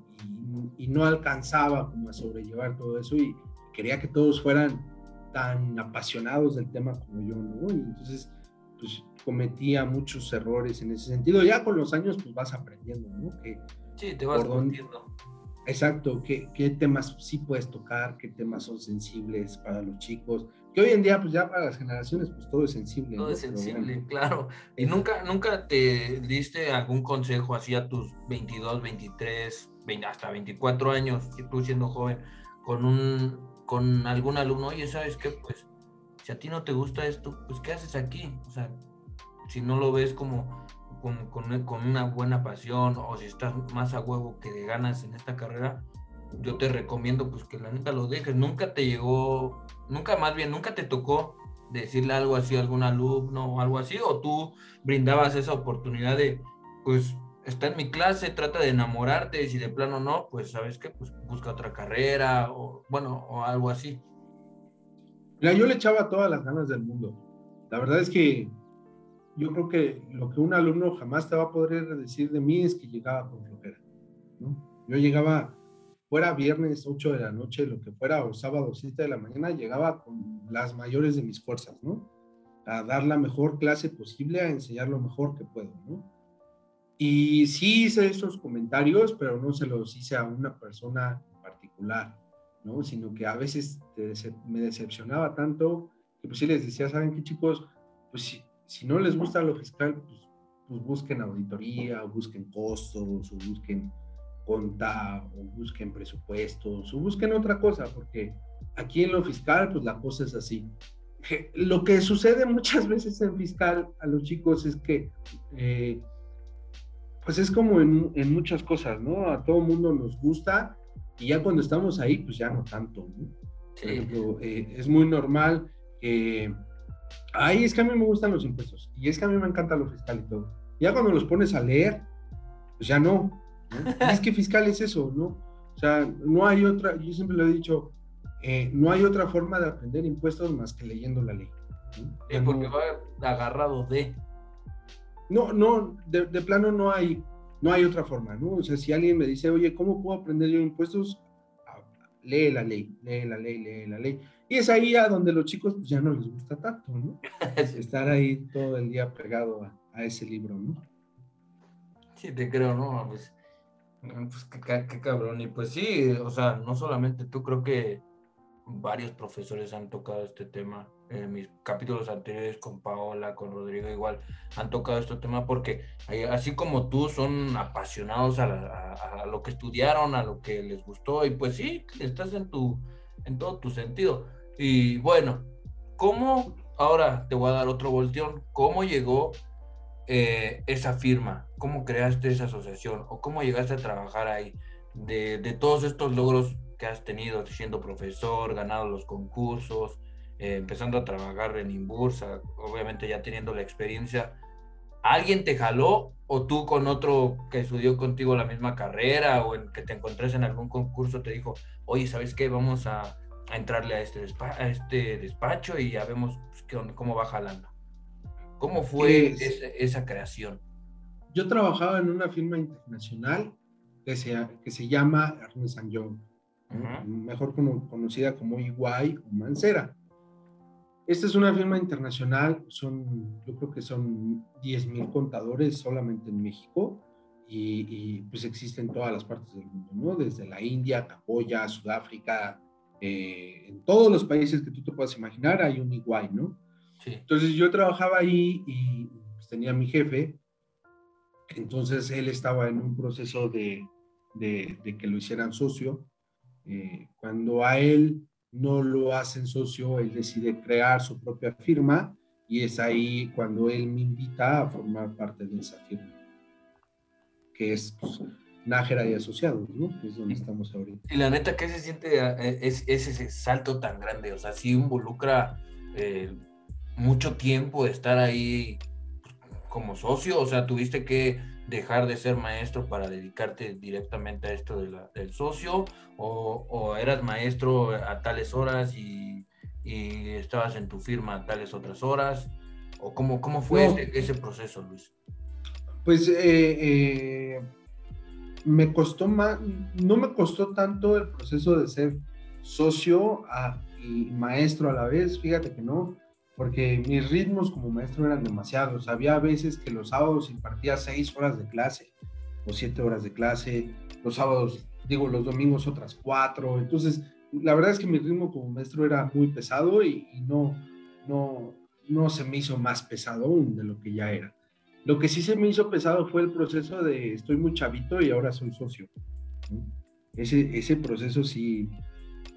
no alcanzaba como a sobrellevar todo eso y quería que todos fueran tan apasionados del tema como yo, ¿no? Y entonces, pues cometía muchos errores en ese sentido. Ya con los años, pues vas aprendiendo, ¿no? Que, sí, te vas aprendiendo. Exacto, ¿qué, qué temas sí puedes tocar, qué temas son sensibles para los chicos. Que hoy en día, pues ya para las generaciones, pues todo es sensible. Todo es sensible, claro. ¿Y nunca, nunca te diste algún consejo así a tus 22, 23, hasta 24 años, tú siendo joven, con, un, con algún alumno? Oye, ¿sabes qué? Pues si a ti no te gusta esto, pues ¿qué haces aquí? O sea, si no lo ves como con, con, una buena pasión o si estás más a huevo que de ganas en esta carrera, yo te recomiendo pues que la neta lo dejes. Nunca te llegó, nunca más bien, nunca te tocó decirle algo así a algún alumno o algo así, o tú brindabas esa oportunidad de, pues, está en mi clase, trata de enamorarte, si de plano no, pues, ¿sabes qué? Pues busca otra carrera o, bueno, o algo así. Mira, yo le echaba todas las ganas del mundo. La verdad es que yo creo que lo que un alumno jamás te va a poder decir de mí es que llegaba con flojera. ¿no? Yo llegaba, fuera viernes 8 de la noche, lo que fuera, o sábado 7 de la mañana, llegaba con las mayores de mis fuerzas, ¿no? A dar la mejor clase posible, a enseñar lo mejor que puedo, ¿no? Y sí hice esos comentarios, pero no se los hice a una persona en particular, ¿no? Sino que a veces me decepcionaba tanto que pues sí les decía, ¿saben qué chicos? Pues si no les gusta lo fiscal, pues, pues, busquen auditoría, o busquen costos, o busquen conta, o busquen presupuestos, o busquen otra cosa, porque aquí en lo fiscal, pues la cosa es así. Lo que sucede muchas veces en fiscal a los chicos es que, eh, pues es como en, en, muchas cosas, ¿no? A todo mundo nos gusta y ya cuando estamos ahí, pues ya no tanto, ¿no? Por ejemplo, eh, es muy normal que Ay, es que a mí me gustan los impuestos y es que a mí me encanta lo fiscal y todo. Ya cuando los pones a leer, pues ya no. es que fiscal es eso, ¿no? O sea, no hay otra, yo siempre lo he dicho, eh, no hay otra forma de aprender impuestos más que leyendo la ley. porque va agarrado de. No, no, de, de, plano no hay, no hay otra forma, ¿no? O sea, si alguien me dice, oye, ¿cómo puedo aprender yo impuestos? Ah, lee la ley, lee la ley, lee la ley. Y es ahí a donde los chicos pues, ya no les gusta tanto, ¿no? Estar ahí todo el día pegado a, ese libro, ¿no? Sí, te creo, ¿no? Pues, pues qué, cabrón. Y pues sí, o sea, no solamente tú, creo que varios profesores han tocado este tema. En mis capítulos anteriores con Paola, con Rodrigo, igual han tocado este tema porque así como tú son apasionados a, lo que estudiaron, a lo que les gustó, y pues sí, estás en tu, en todo tu sentido. Y bueno, ¿cómo, ahora te voy a dar otro volteón, cómo llegó eh, esa firma? ¿Cómo creaste esa asociación? ¿O cómo llegaste a trabajar ahí? De, todos estos logros que has tenido siendo profesor, ganado los concursos, eh, empezando a trabajar en Inbursa, obviamente ya teniendo la experiencia, ¿alguien te jaló o tú con otro que estudió contigo la misma carrera o en que te encontrés en algún concurso te dijo, oye, ¿sabes qué? Vamos a, a entrarle a este, a este despacho y ya vemos pues, cómo va jalando. ¿Cómo fue esa, creación? Yo trabajaba en una firma internacional que se, que se llama Ernest Young, mejor conocida como Iguay o Mancera. Esta es una firma internacional, son, yo creo que son 10.000 contadores solamente en México y, y, pues existen en todas las partes del mundo, ¿no? Desde la India, Camboya, Sudáfrica, eh, en todos los países que tú te puedas imaginar hay un igual, ¿no? Sí. Entonces yo trabajaba ahí y pues, tenía mi jefe, entonces él estaba en un proceso de, de, que lo hicieran socio Eh, cuando a él no lo hacen socio, él decide crear su propia firma y es ahí cuando él me invita a formar parte de esa firma, que es pues, Nájera y Asociados, ¿no? Que es donde estamos ahorita. Y la neta, ¿qué se siente eh, es, ese salto tan grande? O sea, sí involucra eh, mucho tiempo de estar ahí como socio, o sea, tuviste que dejar de ser maestro para dedicarte directamente a esto de la, del socio, o, o, eras maestro a tales horas y, y, estabas en tu firma a tales otras horas, o cómo, cómo fue No. ese, ese proceso, Luis. Pues eh, eh, me costó más, no me costó tanto el proceso de ser socio a- y maestro a la vez, fíjate que no, porque mis ritmos como maestro eran demasiados. Había veces que los sábados impartía seis horas de clase o siete horas de clase, los sábados, digo, los domingos otras cuatro. Entonces, la verdad es que mi ritmo como maestro era muy pesado y, y no, no, no se me hizo más pesado aún de lo que ya era. Lo que sí se me hizo pesado fue el proceso de estoy muy chavito y ahora soy socio. Ese, ese proceso sí,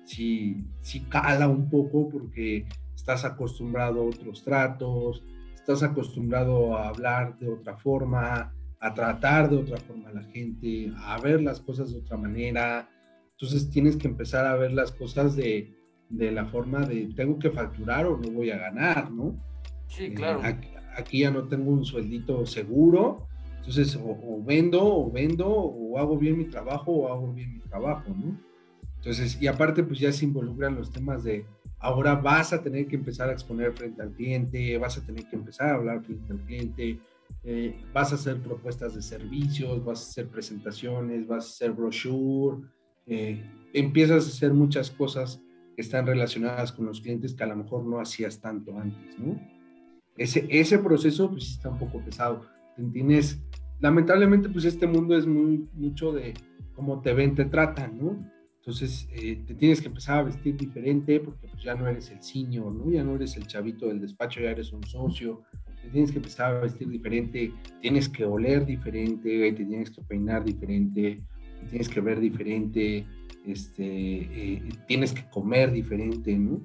sí, sí cala un poco porque estás acostumbrado a otros tratos, estás acostumbrado a hablar de otra forma, a tratar de otra forma a la gente, a ver las cosas de otra manera. Entonces tienes que empezar a ver las cosas de, de la forma de tengo que facturar o no voy a ganar, ¿no? Sí, Eh, claro. Aquí, aquí ya no tengo un sueldito seguro, entonces o, o vendo o vendo o hago bien mi trabajo o hago bien mi trabajo, ¿no? Entonces, y aparte pues ya se involucran los temas de ahora vas a tener que empezar a exponer frente al cliente, vas a tener que empezar a hablar frente al cliente, eh, vas a hacer propuestas de servicios, vas a hacer presentaciones, vas a hacer brochure, eh, empiezas a hacer muchas cosas que están relacionadas con los clientes que a lo mejor no hacías tanto antes, ¿no? ese, ese proceso pues está un poco pesado. Tienes, lamentablemente pues este mundo es muy mucho de cómo te ven, te tratan, ¿no? Entonces eh, te tienes que empezar a vestir diferente porque pues ya no eres el senior, ¿no? Ya no eres el chavito del despacho, ya eres un socio. Te tienes que empezar a vestir diferente, tienes que oler diferente, te tienes que peinar diferente, te tienes que ver diferente, este, eh, tienes que comer diferente, ¿no?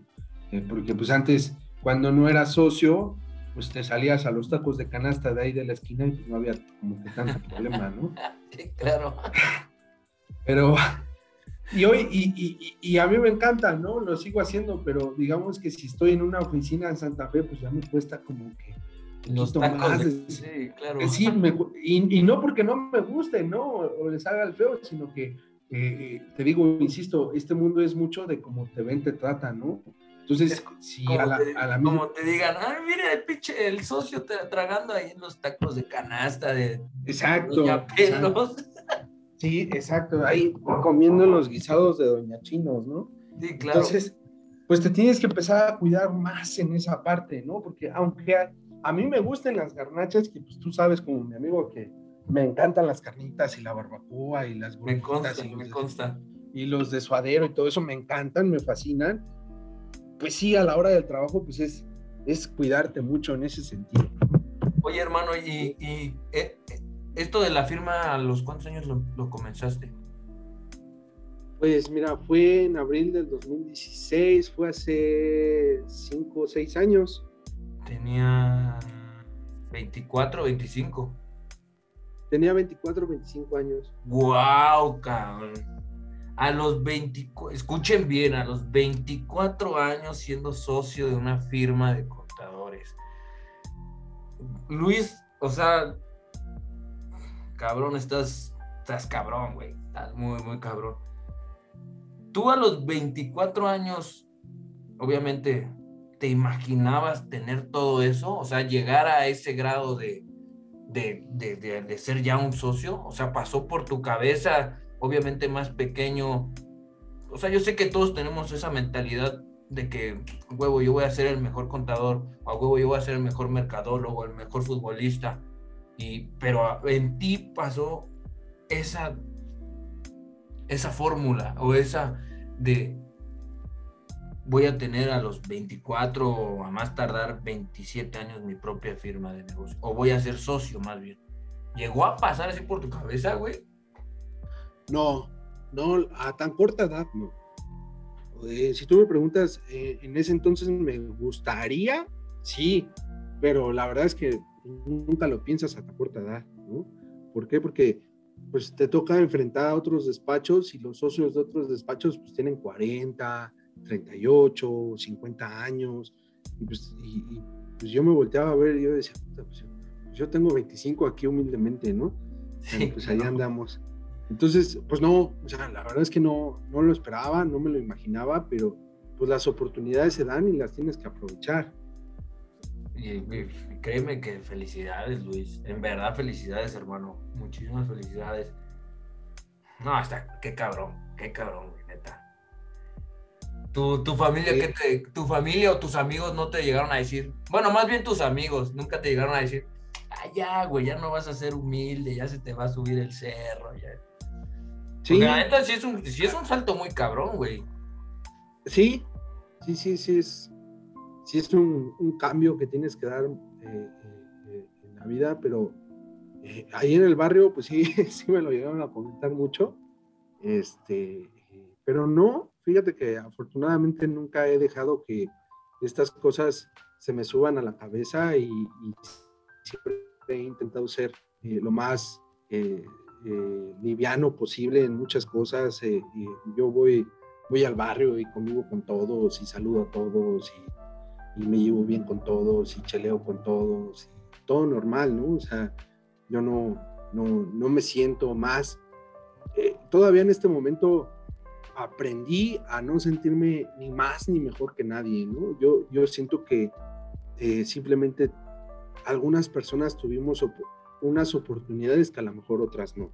Eh, porque pues antes, cuando no eras socio, pues te salías a los tacos de canasta de ahí de la esquina y pues no había como que tanto problema, ¿no? Sí, claro. Pero, y hoy, y, y, y, a mí me encanta, ¿no? Lo sigo haciendo, pero digamos que si estoy en una oficina en Santa Fe, pues ya me cuesta como que... Los tacos de- de- Sí, claro. Eh, Sí, me y, y no porque no me guste, ¿no? O les haga el feo, sino que, eh, te digo, insisto, este mundo es mucho de cómo te ven, te tratan, ¿no? Entonces, Es si como, a la, te, a la misma... como te digan, ay, mira el pinche, el socio tra- tragando ahí en los tacos de canasta de Exacto. Pelos. Sí, exacto. Ahí comiendo los guisados de Doña Chinos, ¿no? Sí, claro. Entonces, pues te tienes que empezar a cuidar más en esa parte, ¿no? Porque aunque a, a mí me gusten las garnachas, que pues tú sabes como mi amigo que me encantan las carnitas y la barbacoa y las me consta, y, los me consta. y los de suadero y todo eso me encantan, me fascinan. Pues sí, a la hora del trabajo, pues es, es cuidarte mucho en ese sentido. Oye, hermano, y, y, eh, esto de la firma, ¿a los cuántos años lo, lo comenzaste? Pues mira, fue en abril del 2016, fue hace 5 o 6 años. Tenía 24, 25. Tenía 24, 25 años. ¡Wow, cabrón! A los 24, escuchen bien, a los 24 años siendo socio de una firma de contadores. Luis, o sea, cabrón, estás, estás cabrón, güey. Estás muy, muy cabrón. Tú a los 24 años, obviamente, ¿te imaginabas tener todo eso? O sea, llegar a ese grado de, de, de, de, de ser ya un socio. O sea, pasó por tu cabeza, obviamente más pequeño. O sea, yo sé que todos tenemos esa mentalidad de que, huevo, yo voy a ser el mejor contador, o huevo, yo voy a ser el mejor mercadólogo, el mejor futbolista. Y, pero en ti pasó esa, esa fórmula o esa de voy a tener a los 24 o a más tardar 27 años mi propia firma de negocio. O voy a ser socio más bien. ¿Llegó a pasar así por tu cabeza, güey? No, no, a tan corta edad, no. Eh, si tú me preguntas, eh, en ese entonces me gustaría, sí, pero la verdad es que nunca lo piensas a tan corta edad, ¿no? ¿Por qué? Porque pues te toca enfrentar a otros despachos y los socios de otros despachos pues tienen 40, 38, 50 años, y pues, y, pues yo me volteaba a ver y yo decía, pues, yo tengo 25 aquí humildemente, ¿no? Sí, pues ahí andamos. Entonces, pues no, o sea, la verdad es que no, no lo esperaba, no me lo imaginaba, pero pues las oportunidades se dan y las tienes que aprovechar. Y, créeme que felicidades, Luis. En verdad, felicidades, hermano. Muchísimas felicidades. No, hasta qué cabrón, qué cabrón, neta. Tu, tu familia, ¿qué te, tu familia o tus amigos no te llegaron a decir, bueno, más bien tus amigos, nunca te llegaron a decir, ah, ya, güey, ya no vas a ser humilde, ya se te va a subir el cerro, ya. Sí. la neta sí es un, sí es un salto muy cabrón, güey. Sí, sí, sí, sí es, sí es un, un cambio que tienes que dar eh, eh, eh, en la vida, pero ahí en el barrio, pues sí, sí me lo llegaron a comentar mucho. Este, pero no, fíjate que afortunadamente nunca he dejado que estas cosas se me suban a la cabeza y, y siempre he intentado ser lo más eh, liviano posible en muchas cosas. Eh, yo voy, voy al barrio y convivo con todos y saludo a todos y, me llevo bien con todos y cheleo con todos. Y todo normal, ¿no? O sea, yo no, no, no me siento más. Eh, todavía en este momento aprendí a no sentirme ni más ni mejor que nadie, ¿no? Yo, yo siento que simplemente algunas personas tuvimos unas oportunidades que a lo mejor otras no.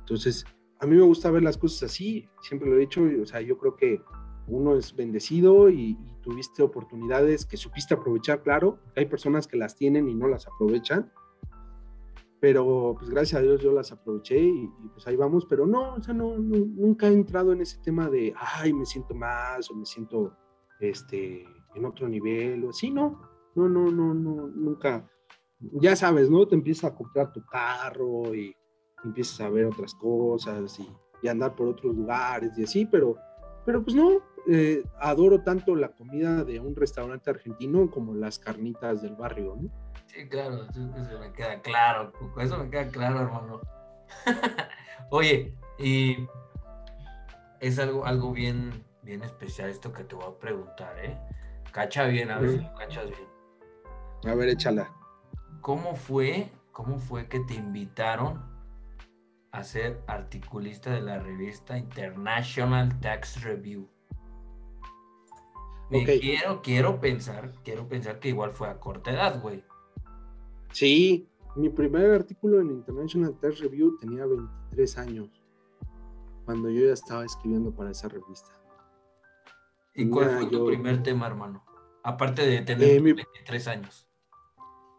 Entonces, a mí me gusta ver las cosas así, siempre lo he dicho, o sea, yo creo que uno es bendecido y, tuviste oportunidades que supiste aprovechar, claro, hay personas que las tienen y no las aprovechan, pero pues gracias a Dios yo las aproveché y, pues ahí vamos, pero no, o sea, no, nunca he entrado en ese tema de, ay, me siento más o me siento este, en otro nivel o así, no, no, no, no, no, nunca, ya sabes, ¿no? Te empiezas a comprar tu carro y empiezas a ver otras cosas y, andar por otros lugares y así, pero, pero pues no, eh, adoro tanto la comida de un restaurante argentino como las carnitas del barrio, ¿no? Sí, claro, eso me queda claro, eso me queda claro, hermano. Oye, y es algo, algo bien, bien especial esto que te voy a preguntar, ¿eh? Cacha bien, a ver si lo cachas bien. A ver, échala. ¿Cómo fue, cómo fue que te invitaron a ser articulista de la revista International Tax Review? Quiero, quiero pensar, quiero pensar que igual fue a corta edad, güey. Sí, mi primer artículo en International Tax Review tenía 23 años, cuando yo ya estaba escribiendo para esa revista. ¿Y cuál fue tu primer tema, hermano? Aparte de tener 23 eh, años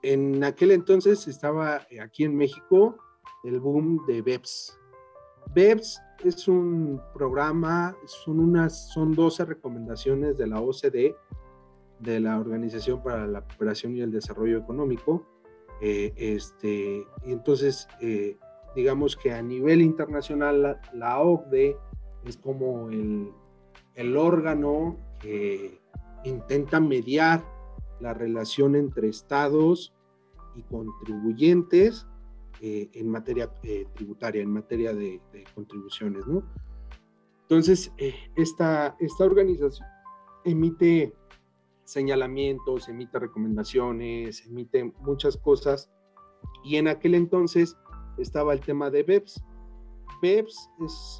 en aquel entonces estaba aquí en México el boom de BEPS. BEPS es un programa, son unas, son 12 recomendaciones de la OCDE, de la Organización para la Cooperación y el Desarrollo Económico. Eh, este, y entonces, eh, digamos que a nivel internacional, la, la OCDE es como el, el órgano que intenta mediar la relación entre estados y contribuyentes eh, en materia eh, tributaria, en materia de, contribuciones, ¿no? Entonces, eh, esta, esta organización emite señalamientos, emite recomendaciones, emite muchas cosas, y en aquel entonces estaba el tema de BEPS. BEPS es,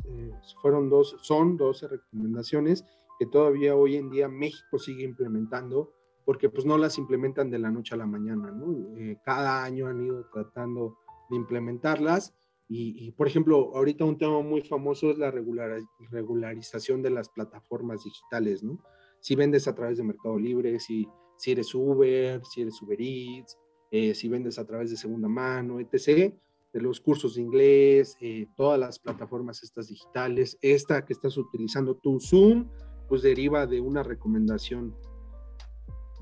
fueron dos, son 12 recomendaciones que todavía hoy en día México sigue implementando porque pues no las implementan de la noche a la mañana, ¿no? Eh, cada año han ido tratando de implementarlas y, por ejemplo, ahorita un tema muy famoso es la regularización de las plataformas digitales, ¿no? Si vendes a través de Mercado Libre, si, si eres Uber, si eres Uber Eats, eh, si vendes a través de segunda mano, etc., de los cursos de inglés, eh, todas las plataformas estas digitales, esta que estás utilizando tu Zoom, pues deriva de una recomendación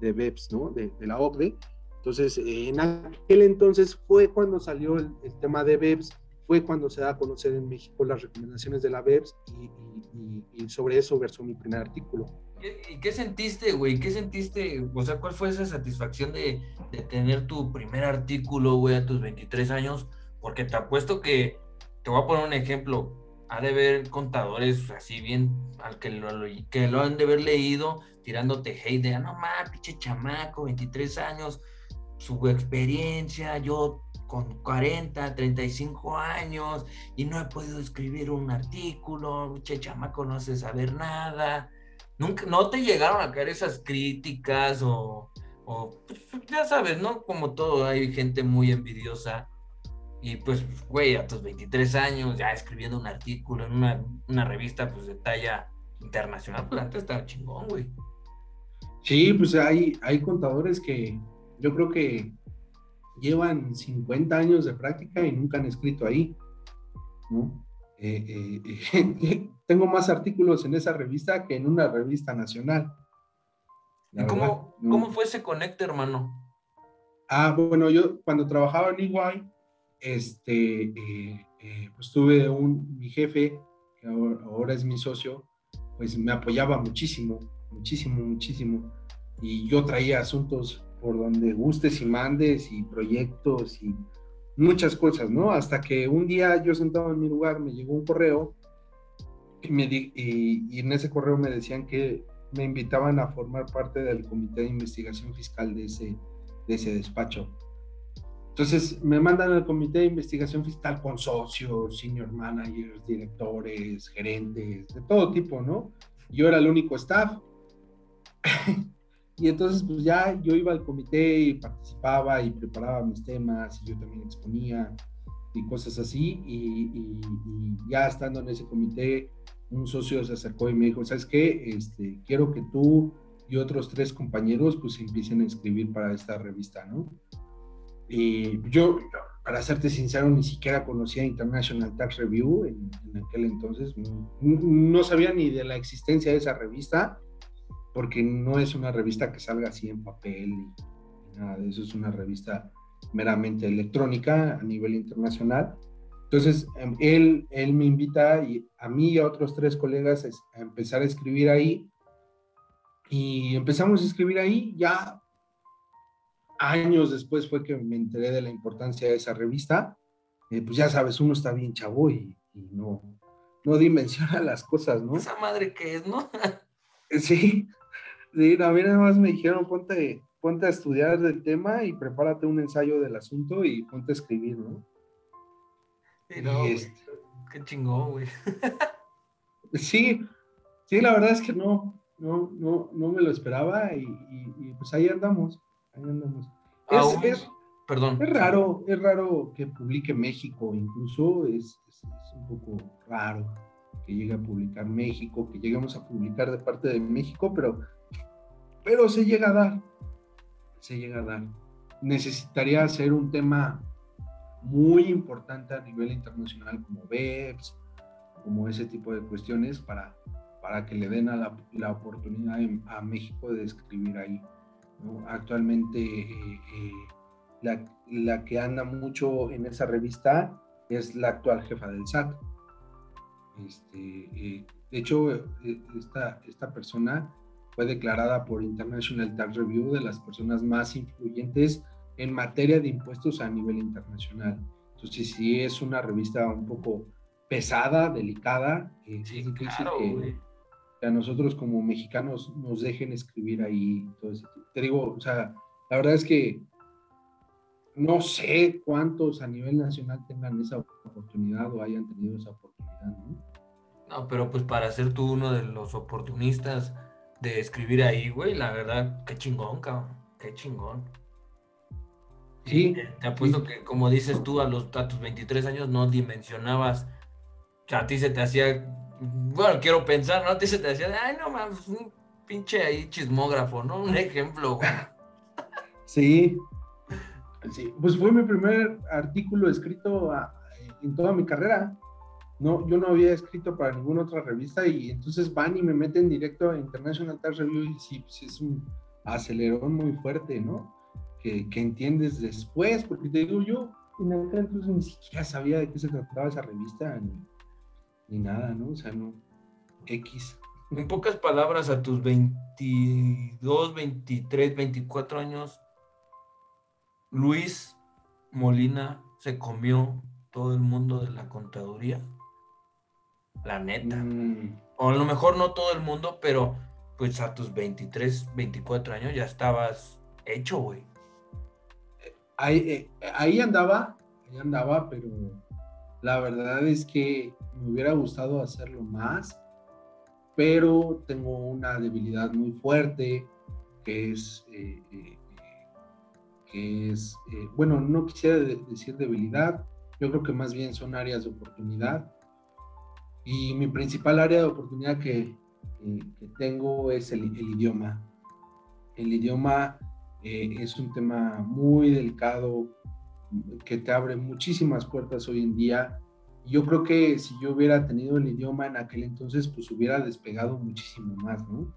de BEPS, ¿no? De, la OCDE. Entonces, en aquel entonces fue cuando salió el, tema de BEPS, fue cuando se da a conocer en México las recomendaciones de la BEPS y, y, sobre eso versó mi primer artículo. ¿Y qué sentiste, güey? ¿Qué sentiste? O sea, ¿cuál fue esa satisfacción de, de tener tu primer artículo, güey, a tus 23 años? Porque te apuesto que, te voy a poner un ejemplo, ha de haber contadores así bien, al que lo, que lo han de haber leído, tirándote hate de, ah, no más, pinche chamaco, 23 años, su experiencia, yo con 40, 35 años y no he podido escribir un artículo, pinche chamaco no sé saber nada. Nunca, no te llegaron a caer esas críticas o, o pues, ya sabes, ¿no? Como todo, hay gente muy envidiosa y pues, güey, a tus 23 años ya escribiendo un artículo en una, una revista pues de talla internacional, pues antes estaba chingón, güey. Sí, pues hay, hay contadores que yo creo que llevan 50 años de práctica y nunca han escrito ahí, ¿no? Eh, eh, tengo más artículos en esa revista que en una revista nacional. ¿Y cómo, cómo fue ese conecte, hermano? Ah, bueno, yo cuando trabajaba en Iguay, este, eh, pues tuve un, mi jefe, que ahora, es mi socio, pues me apoyaba muchísimo, muchísimo, muchísimo. Y yo traía asuntos por donde gustes y mandes y proyectos y muchas cosas, ¿no? Hasta que un día yo sentado en mi lugar me llegó un correo y, me y, en ese correo me decían que me invitaban a formar parte del comité de investigación fiscal de ese, de ese despacho. Entonces me mandan al comité de investigación fiscal con socios, senior managers, directores, gerentes, de todo tipo, ¿no? Yo era el único staff. y entonces pues ya yo iba al comité y participaba y preparaba mis temas y yo también exponía y cosas así. Y, ya estando en ese comité, un socio se acercó y me dijo, ¿sabes qué? Este, quiero que tú y otros tres compañeros pues empiecen a escribir para esta revista, ¿no? Y yo, para serte sincero, ni siquiera conocía International Tax Review en, aquel entonces. No, sabía ni de la existencia de esa revista, porque no es una revista que salga así en papel y, nada de eso. Es una revista meramente electrónica a nivel internacional. Entonces, em, él, él me invita y a mí y a otros tres colegas a empezar a escribir ahí. Y empezamos a escribir ahí ya años después fue que me enteré de la importancia de esa revista. Eh, pues ya sabes, uno está bien chavo y, no, no dimensiona las cosas, ¿no? Esa madre que es, ¿no? sí, sí, a mí nada más me dijeron, ponte, ponte a estudiar del tema y prepárate un ensayo del asunto y ponte a escribir, ¿no? Este qué chingón, güey. sí, sí, la verdad es que no, no, no, no me lo esperaba y, y pues ahí andamos. Es, Perdón. Es raro, es raro que publique México, incluso es, un poco raro que llegue a publicar México, que lleguemos a publicar de parte de México, pero, pero se llega a dar, se llega a dar. Necesitaría ser un tema muy importante a nivel internacional como BEPS, como ese tipo de cuestiones para, para que le den a la, la oportunidad a México de escribir ahí. Actualmente eh, eh, la, la, que anda mucho en esa revista es la actual jefa del SAT. Este, eh, de hecho, esta, esta persona fue declarada por International Tax Review de las personas más influyentes en materia de impuestos a nivel internacional. Entonces, sí es una revista un poco pesada, delicada, es difícil que, a nosotros como mexicanos nos dejen escribir ahí todo ese Te digo, o sea, la verdad es que no sé cuántos a nivel nacional tengan esa oportunidad o hayan tenido esa oportunidad, ¿no? No, pero pues para ser tú uno de los oportunistas de escribir ahí, güey, la verdad, qué chingón, cabrón, qué chingón. Sí. Te, apuesto que, como dices tú, a, los, a tus 23 años no dimensionabas que a ti se te hacía bueno, quiero pensar, ¿no? Te se te decía, ay, no mames, un pinche ahí chismógrafo, ¿no? Un ejemplo, güey. Sí. sí. Pues fue mi primer artículo escrito en toda mi carrera. No, yo no había escrito para ninguna otra revista y entonces van y me meten directo a International Tax Review y sí, pues es un acelerón muy fuerte, ¿no? Que, que entiendes después, porque te digo yo, en aquel entonces ni siquiera sabía de qué se trataba esa revista, ni, ni nada, ¿no? O sea, no, X. En pocas palabras, a tus 22, 23, 24 años, Luis Molina se comió todo el mundo de la contaduría. La neta. Mm, O a lo mejor no todo el mundo, pero pues a tus 23, 24 años ya estabas hecho, güey. ahí, eh, ahí andaba, ahí andaba, pero la verdad es que me hubiera gustado hacerlo más, pero tengo una debilidad muy fuerte, que es, eh, eh, que es eh, bueno, no quisiera de- decir debilidad, yo creo que más bien son áreas de oportunidad. Y mi principal área de oportunidad que, eh, que tengo es el, el idioma. El idioma eh, es un tema muy delicado que te abre muchísimas puertas hoy en día. Yo creo que si yo hubiera tenido el idioma en aquel entonces, pues hubiera despegado muchísimo más, ¿no?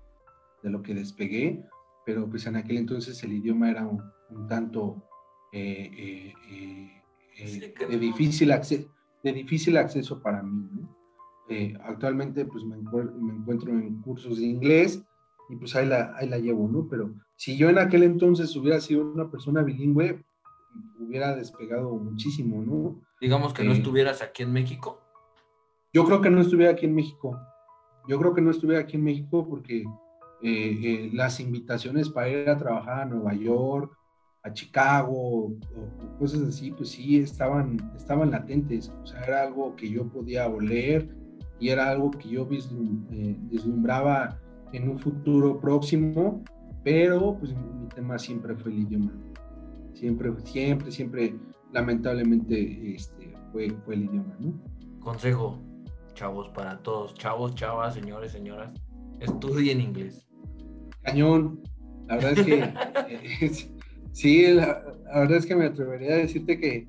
De lo que despegué, pero pues en aquel entonces el idioma era un, un tanto eh, eh, eh, eh, Sí, que de, difícil acceso, de difícil acceso para mí, ¿no? Eh, actualmente pues me, me encuentro en cursos de inglés y pues ahí la, ahí la llevo, ¿no? Pero si yo en aquel entonces hubiera sido una persona bilingüe, hubiera despegado muchísimo, ¿no? Digamos que no Sí. estuvieras aquí en México. Yo creo que no estuviera aquí en México. Yo creo que no estuviera aquí en México porque eh, eh, las invitaciones para ir a trabajar a Nueva York, a Chicago, o, o cosas así, pues sí, estaban, estaban latentes. O sea, era algo que yo podía oler y era algo que yo vislum- eh, vislumbraba en un futuro próximo, pero pues mi, tema siempre fue el idioma. Siempre, siempre, siempre, lamentablemente, este, fue, fue el idioma, ¿no? Consejo, chavos, para todos, chavos, chavas, señores, señoras, estudien inglés. Cañón. La verdad es que eh, sí, la, la verdad es que me atrevería a decirte que,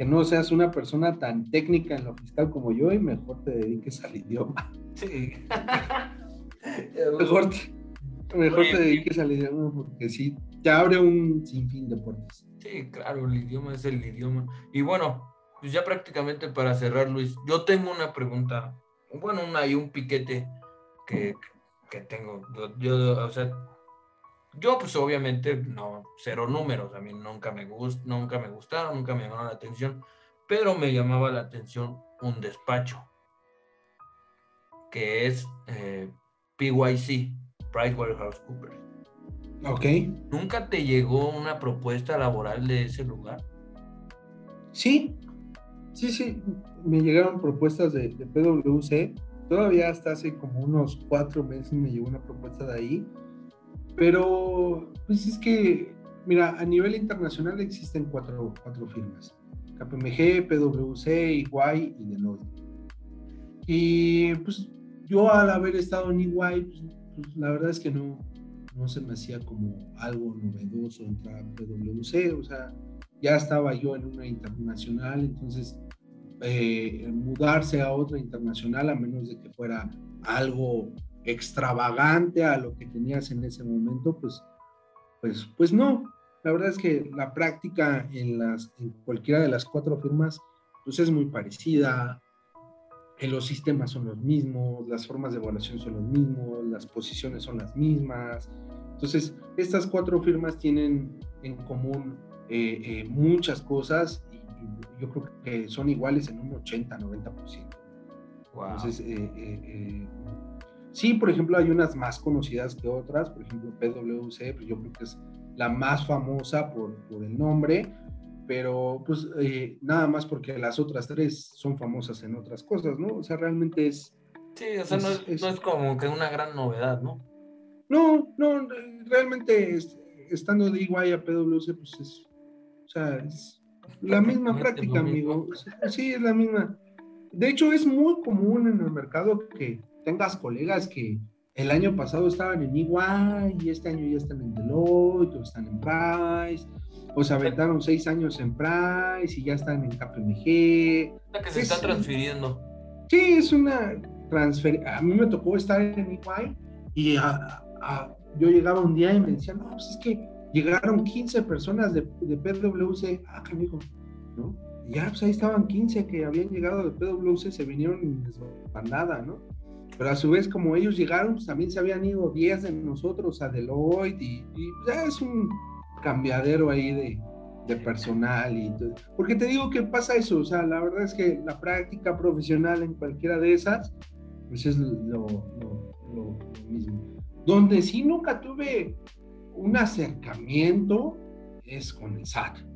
que no seas una persona tan técnica en lo fiscal como yo y mejor te dediques al idioma. Sí. Mejor te, mejor te dediques al idioma porque sí, te abre un sinfín de puertas. Sí, claro, el idioma es el idioma. Y bueno, pues ya prácticamente para cerrar, Luis, yo tengo una pregunta, bueno, una y un piquete que, que tengo. Yo, yo, o sea, yo pues obviamente no, cero números, a mí nunca me, gust, nunca me gustaron, nunca me llamaron la atención, pero me llamaba la atención un despacho, que es eh, PYC, PricewaterhouseCoopers. Ok. ¿Nunca te llegó una propuesta laboral de ese lugar? Sí, sí, sí. Me llegaron propuestas de, de PwC. Todavía hasta hace como unos cuatro meses me llegó una propuesta de ahí. Pero, pues es que, mira, a nivel internacional existen cuatro, cuatro firmas. KPMG, PwC, Iguay y Deloitte. Y pues yo al haber estado en Iguay, pues, pues, la verdad es que no, no se me hacía como algo novedoso entrar a PwC. O sea, ya estaba yo en una internacional, entonces eh, mudarse a otra internacional, a menos de que fuera algo extravagante a lo que tenías en ese momento, pues, pues, pues no. La verdad es que la práctica en, las, en cualquiera de las cuatro firmas pues es muy parecida, eh, los sistemas son los mismos, las formas de evaluación son los mismos, las posiciones son las mismas. Entonces, estas cuatro firmas tienen en común eh, eh, muchas cosas y, y yo creo que son iguales en un 80-90%. Wow. Entonces, eh, eh, eh, sí, por ejemplo, hay unas más conocidas que otras, por ejemplo, PwC, pues yo creo que es la más famosa por, por el nombre, pero pues eh, nada más porque las otras tres son famosas en otras cosas, ¿no? O sea, realmente es... Sí, o sea, no Es- es, es- no es como que una gran novedad, ¿no? No, no, realmente es- estando de igual a PwC, pues es... O sea, es la misma práctica, amigo. Sí, es la misma. De hecho, es muy común en el mercado que tengas colegas que el año pasado estaban en EY y este año ya están en Deloitte o están en Price, o se aventaron seis años en Price y ya están en KPMG. La que se Es- está transfiriendo. Sí, es una transferencia. A mí me tocó estar en EY y a- a- yo llegaba un día y me decían, no, pues es que llegaron 15 personas de, de PwC. Ah, canijo, ¿no? ya, pues ahí estaban 15 que habían llegado de PwC, se vinieron en desbandada, ¿no? Pero a su vez, como ellos llegaron, pues también se habían ido 10 de nosotros a Deloitte y, ya es un cambiadero ahí de, de personal y todo. Porque te digo que pasa eso, o sea, la verdad es que la práctica profesional en cualquiera de esas, pues es lo, lo mismo. Donde sí nunca tuve un acercamiento es con el SAT.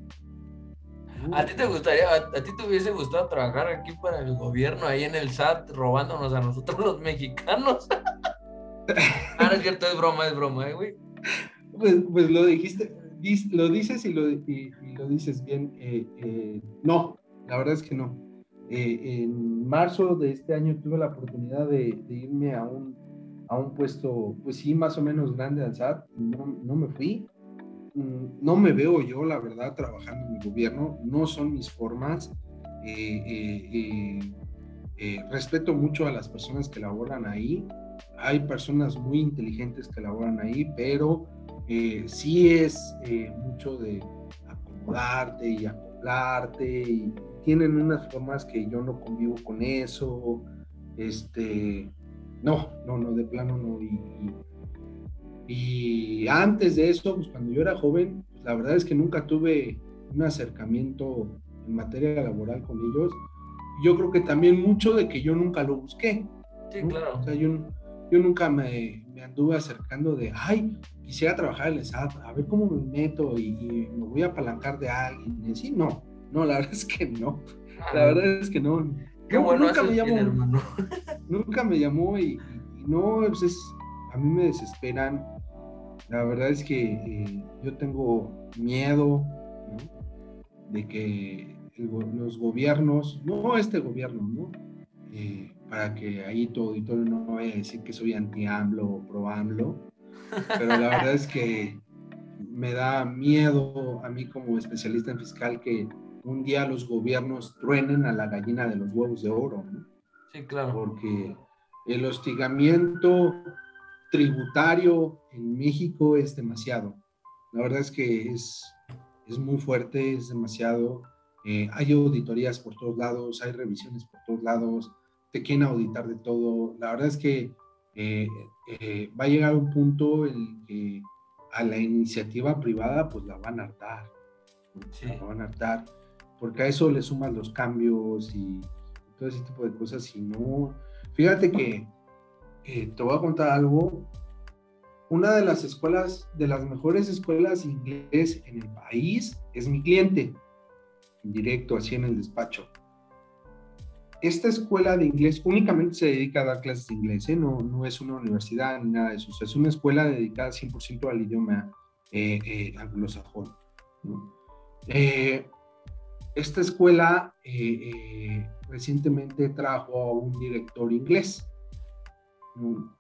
¿A ti te gustaría, a, ti te hubiese gustado trabajar aquí para el gobierno, ahí en el SAT, robándonos a nosotros los mexicanos? ah, no es cierto, es broma, es broma, ¿eh, güey. Pues, pues lo dijiste, lo dices y lo, dices bien. Eh, eh, no, la verdad es que no. Eh, en marzo de este año tuve la oportunidad de, irme a un, a un puesto, pues sí, más o menos grande al SAT. No, no me fui no me veo yo, la verdad, trabajando en el gobierno, no son mis formas. Eh, eh, eh, respeto mucho a las personas que laboran ahí. Hay personas muy inteligentes que laboran ahí, pero sí es mucho de acomodarte y acoplarte y tienen unas formas que yo no convivo con eso. Este, no, no, no, de plano no. Antes de eso, pues cuando yo era joven, pues, la verdad es que nunca tuve un acercamiento en materia laboral con ellos. Yo creo que también mucho de que yo nunca lo busqué. Sí, claro. O sea, yo, yo nunca me, me, anduve acercando de, ay, quisiera trabajar en el SAT, a ver cómo me meto y, me voy a apalancar de alguien. Y así, no, no, la verdad es que no. La verdad es que no. Qué bueno nunca me llamó. nunca me llamó y, y no, pues es, a mí me desesperan la verdad es que eh, yo tengo miedo de que los gobiernos, no este gobierno, ¿no? Eh, para que ahí tu auditorio no vaya a decir que soy anti-AMLO o pro-AMLO, pero la verdad es que me da miedo a mí como especialista en fiscal que un día los gobiernos truenen a la gallina de los huevos de oro, ¿no? Sí, claro. Porque el hostigamiento tributario en México es demasiado. La verdad es que es, es muy fuerte, es demasiado. Eh, hay auditorías por todos lados, hay revisiones por todos lados, te quieren auditar de todo. La verdad es que eh, eh, va a llegar un punto en que a la iniciativa privada pues la van a hartar. La van a hartar. Porque a eso le suman los cambios y todo ese tipo de cosas. Y no, fíjate que eh, te voy a contar algo. Una de las escuelas, de las mejores escuelas inglés en el país, es mi cliente, en directo, así en el despacho. Esta escuela de inglés únicamente se dedica a dar clases de inglés, ¿eh? no, no es una universidad ni nada de eso. es una escuela dedicada 100% al idioma eh, anglosajón. esta escuela recientemente trajo a un director inglés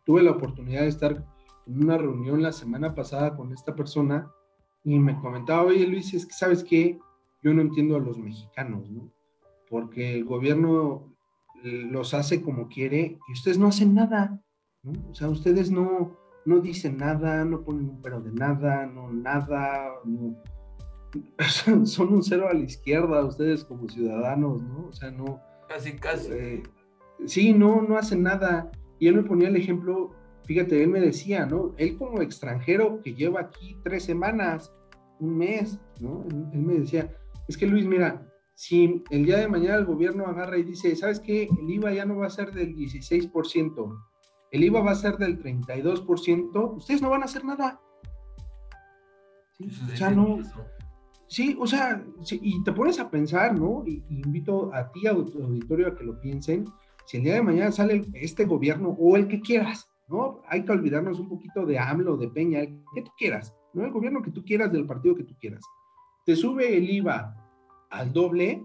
tuve la oportunidad de estar en una reunión la semana pasada con esta persona y me comentaba, oye Luis, es que sabes que yo no entiendo a los mexicanos, ¿no? Porque el gobierno los hace como quiere y ustedes no hacen nada, ¿no? O sea, ustedes no, no dicen nada, no ponen un pero de nada, no nada, son un cero a la izquierda ustedes como ciudadanos, ¿no? O sea, no... Casi, casi. Eh, sí, no, no hacen nada. Y él me ponía el ejemplo, fíjate, él me decía, ¿no? Él como extranjero que lleva aquí tres semanas, un mes, ¿no? Él, me decía, es que Luis, mira, si el día de mañana el gobierno agarra y dice, ¿sabes qué? El IVA ya no va a ser del 16%, el IVA va a ser del 32%, ustedes no van a hacer nada. ¿Sí? O sea, no. Sí, o sea, y te pones a pensar, ¿no? Y, invito a ti, a tu auditorio, a que lo piensen si el día de mañana sale este gobierno o el que quieras, ¿no? Hay que olvidarnos un poquito de AMLO, de Peña, el que tú quieras, ¿no? El gobierno que tú quieras, del partido que tú quieras. Te sube el IVA al doble,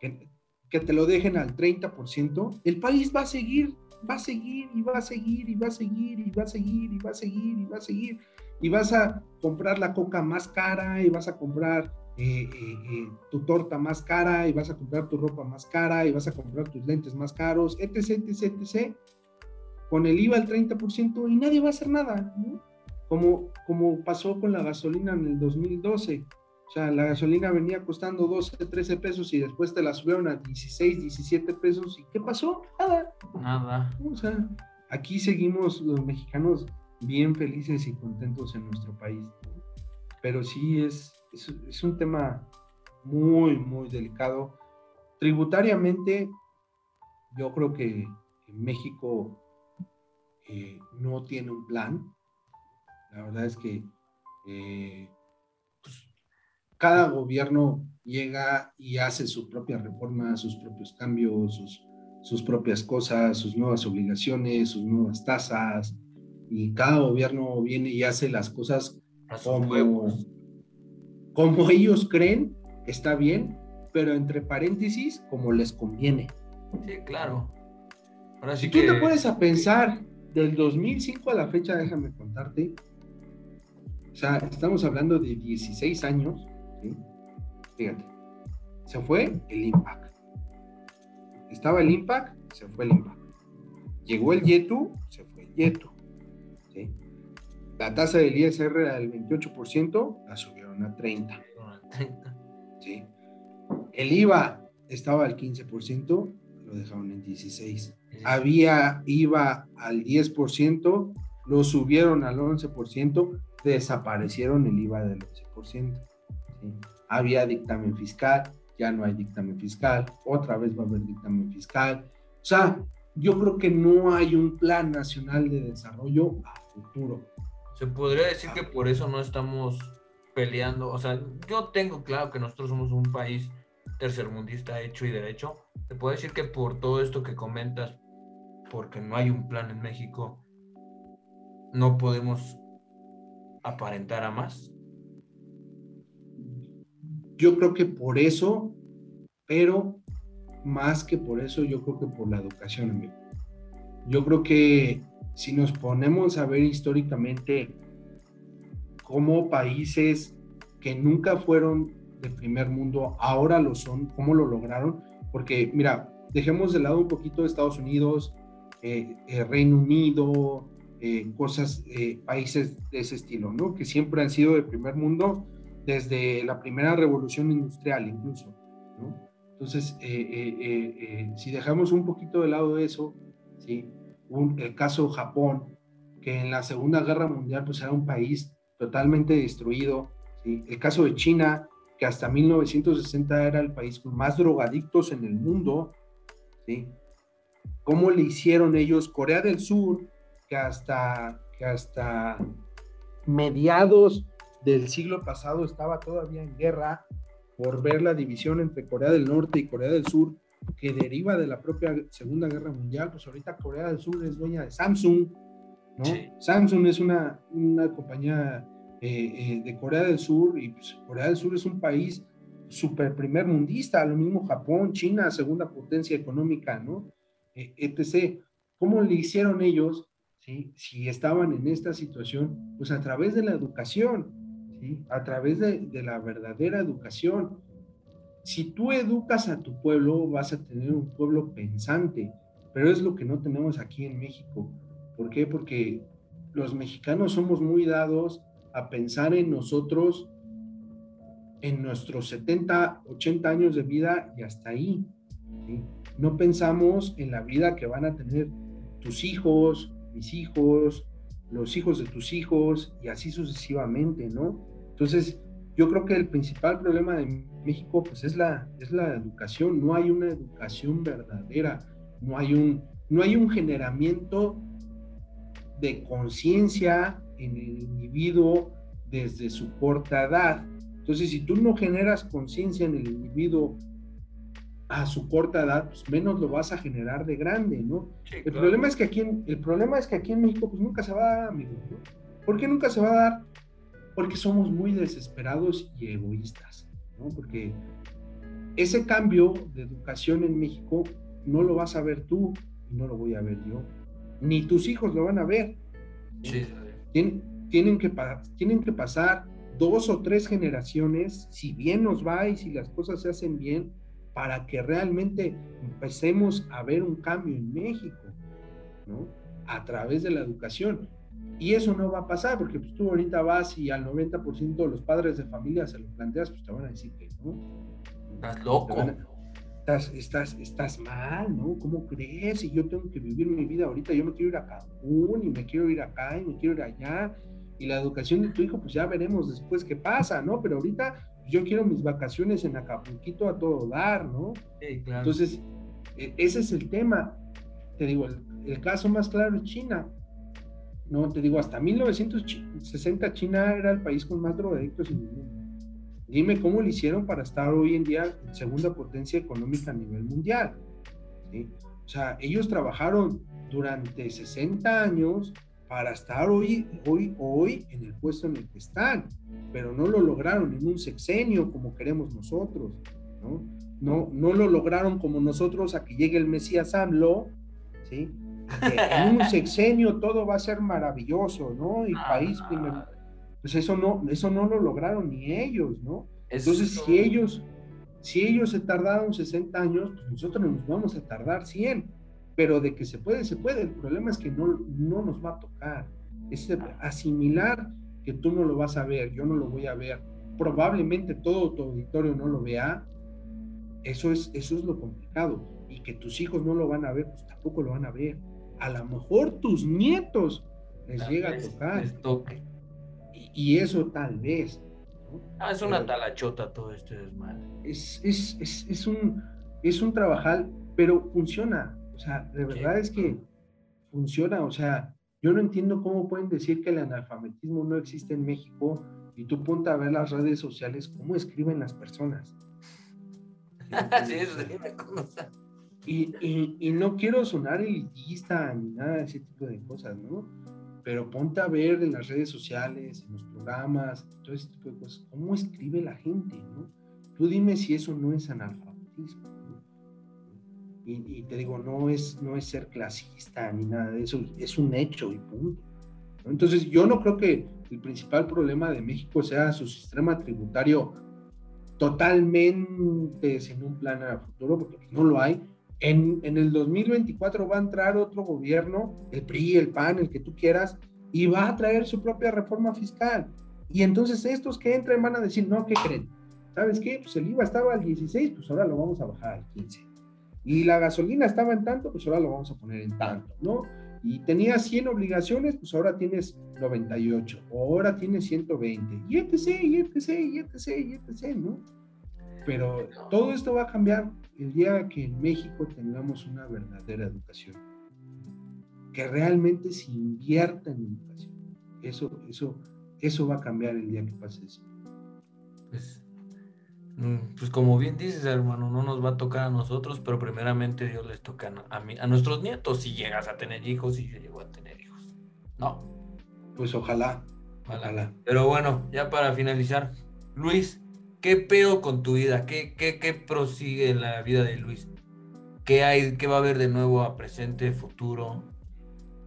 que, te lo dejen al 30%, el país va a seguir, va a seguir y va a seguir y va a seguir y va a seguir y va a seguir y va a seguir. Y vas a comprar la coca más cara y vas a comprar eh, eh, eh, tu torta más cara y vas a comprar tu ropa más cara y vas a comprar tus lentes más caros, etc, etc, etc, con el IVA al 30% y nadie va a hacer nada, Como, como pasó con la gasolina en el 2012. O sea, la gasolina venía costando 12, 13 pesos y después te la subieron a 16, 17 pesos. ¿Y qué pasó? Nada. Nada. O sea, aquí seguimos los mexicanos bien felices y contentos en nuestro país. Pero sí es, es, es un tema muy, muy delicado. Tributariamente, yo creo que México eh, no tiene un plan. La verdad es que eh, pues, cada gobierno llega y hace su propia reforma, sus propios cambios, sus, sus propias cosas, sus nuevas obligaciones, sus nuevas tasas, y cada gobierno viene y hace las cosas como, como ellos creen está bien, pero entre paréntesis, como les conviene. Sí, claro. Ahora sí tú que... te puedes a pensar del 2005 a la fecha, déjame contarte, o sea, estamos hablando de 16 años, ¿sí? Fíjate, se fue el Impact. Estaba el Impact, se fue el Impact. Llegó el Yetu, se fue el Yetu. ¿sí? La tasa del ISR era del 28%, la subieron a 30%. ¿sí? El IVA estaba al 15%, lo dejaron en 16%. Había IVA al 10%, lo subieron al 11%, desaparecieron el IVA del 11%. ¿sí? Había dictamen fiscal, ya no hay dictamen fiscal, otra vez va a haber dictamen fiscal. O sea, yo creo que no hay un plan nacional de desarrollo a futuro. Se podría decir que por eso no estamos peleando, o sea, yo tengo claro que nosotros somos un país tercermundista hecho y derecho. Se puede decir que por todo esto que comentas, porque no hay un plan en México, no podemos aparentar a más. Yo creo que por eso, pero más que por eso, yo creo que por la educación, amigo. Yo creo que si nos ponemos a ver históricamente cómo países que nunca fueron de primer mundo ahora lo son, cómo lo lograron, porque mira, dejemos de lado un poquito Estados Unidos, eh, eh, Reino Unido, eh, cosas, eh, países de ese estilo, ¿no? Que siempre han sido de primer mundo desde la primera revolución industrial incluso, ¿no? Entonces, eh, si dejamos un poquito de lado eso, ¿sí? Un, el caso Japón, que en la Segunda Guerra Mundial pues era un país totalmente destruido, ¿sí? El caso de China, que hasta 1960 era el país con más drogadictos en el mundo, ¿sí? ¿Cómo le hicieron ellos? Corea del Sur, que hasta, que hasta mediados del siglo pasado estaba todavía en guerra por ver la división entre Corea del Norte y Corea del Sur, que deriva de la propia Segunda Guerra Mundial, pues ahorita Corea del Sur es dueña de Samsung, ¿no? Sí. Samsung es una, una compañía eh, eh, de Corea del Sur y pues, Corea del Sur es un país super primer mundista, lo mismo Japón, China, segunda potencia económica, ¿no? Eh, etc. ¿Cómo le hicieron ellos ¿sí? si estaban en esta situación? Pues a través de la educación, ¿sí? a través de, de, la verdadera educación. Si tú educas a tu pueblo, vas a tener un pueblo pensante, pero es lo que no tenemos aquí en México. ¿Por qué? Porque los mexicanos somos muy dados a pensar en nosotros, en nuestros 70, 80 años de vida y hasta ahí. ¿sí? No pensamos en la vida que van a tener tus hijos, mis hijos, los hijos de tus hijos y así sucesivamente, ¿no? Entonces, yo creo que el principal problema de México pues es la, es la educación, no hay una educación verdadera, no hay un, no hay un generamiento de conciencia en el individuo desde su corta edad. Entonces, si tú no generas conciencia en el individuo a su corta edad, pues menos lo vas a generar de grande, ¿no? Sí, el, claro. problema es que aquí en, el problema es que aquí en México pues nunca se va a dar, amigo, ¿no? ¿Por qué nunca se va a dar? Porque somos muy desesperados y egoístas, ¿no? Porque ese cambio de educación en México no lo vas a ver tú y no lo voy a ver yo, ni tus hijos lo van a ver. Sí. Tienen, tienen, que, tienen que pasar dos o tres generaciones, si bien nos va y si las cosas se hacen bien, para que realmente empecemos a ver un cambio en México, ¿no? A través de la educación. Y eso no va a pasar, porque pues, tú ahorita vas y al 90% de los padres de familia se lo planteas, pues te van a decir que no. Estás loco. Estás, estás, estás mal, ¿no? ¿Cómo crees? Y yo tengo que vivir mi vida ahorita, yo me quiero ir a Cancún y me quiero ir acá y me quiero ir allá. Y la educación de tu hijo, pues ya veremos después qué pasa, ¿no? Pero ahorita yo quiero mis vacaciones en Acapulquito a todo dar, ¿no? Sí, claro. Entonces, e, ese es el tema. Te digo, el, el caso más claro es China. No, te digo, hasta 1960 China era el país con más drogadictos en el mundo. Dime cómo lo hicieron para estar hoy en día en segunda potencia económica a nivel mundial. O sea, ellos trabajaron durante 60 años para estar hoy, hoy, hoy en el puesto en el que están, pero no lo lograron en un sexenio como queremos nosotros, ¿no? No, no lo lograron como nosotros a que llegue el Mesías AMLO, ¿sí? en un sexenio todo va a ser maravilloso, ¿no? Y Ah, país primero. Pues eso no, eso no lo lograron ni ellos, ¿no? Entonces, si ellos, si ellos se tardaron 60 años, pues nosotros nos vamos a tardar 100. Pero de que se puede, se puede. El problema es que no, no nos va a tocar. Es asimilar que tú no lo vas a ver, yo no lo voy a ver. Probablemente todo tu auditorio no lo vea. Eso es, eso es lo complicado. Y que tus hijos no lo van a ver, pues tampoco lo van a ver. A lo mejor tus nietos les llega a tocar. les toque. Y, eso tal vez. ¿no? Ah, es una Pero- talachota todo este desmadre. es, es, es, es un, es un trabajal, pero funciona. O sea, de verdad es que funciona. O sea, yo no entiendo cómo pueden decir que el analfabetismo no existe en México y tú ponte a ver las redes sociales, cómo escriben las personas. sí, eso sí me consta. Y, y, y no quiero sonar elitista ni nada de ese tipo de cosas, ¿no? Pero ponte a ver en las redes sociales, en los programas, todo ese tipo de cosas, cómo escribe la gente, ¿no? Tú dime si eso no es analfabetismo. Y, y te digo, no es, no es ser clasista ni nada de eso, es un hecho y punto. Entonces, yo no creo que el principal problema de México sea su sistema tributario totalmente sin un plan a futuro, porque no lo hay. En, el 2024 va a entrar otro gobierno, el PRI, el PAN, el que tú quieras, y va a traer su propia reforma fiscal. Y entonces estos que entren van a decir, no, ¿qué creen? ¿Sabes qué? Pues el IVA estaba al 16, pues ahora lo vamos a bajar al 15. Y la gasolina estaba en tanto, pues ahora lo vamos a poner en tanto, ¿no? Y tenías 100 obligaciones, pues ahora tienes 98, o ahora tienes 120, y etc, y etc, y etc, y etc, ¿no? Pero todo esto va a cambiar el día que en México tengamos una verdadera educación. Que realmente se invierta en educación. Eso, eso, eso va a cambiar el día que pase eso. Pues, mm, pues como bien dices, hermano, no nos va a tocar a nosotros, pero primeramente Dios les toca a, mí, a nuestros nietos si llegas a tener hijos, si se llegó a tener hijos. No. Pues ojalá. Ojalá. Ojalá. Pero bueno, ya para finalizar, Luis, ¿qué pedo con tu vida? ¿Qué, qué, qué prosigue en la vida de Luis? ¿Qué hay, qué va a haber de nuevo a presente, futuro?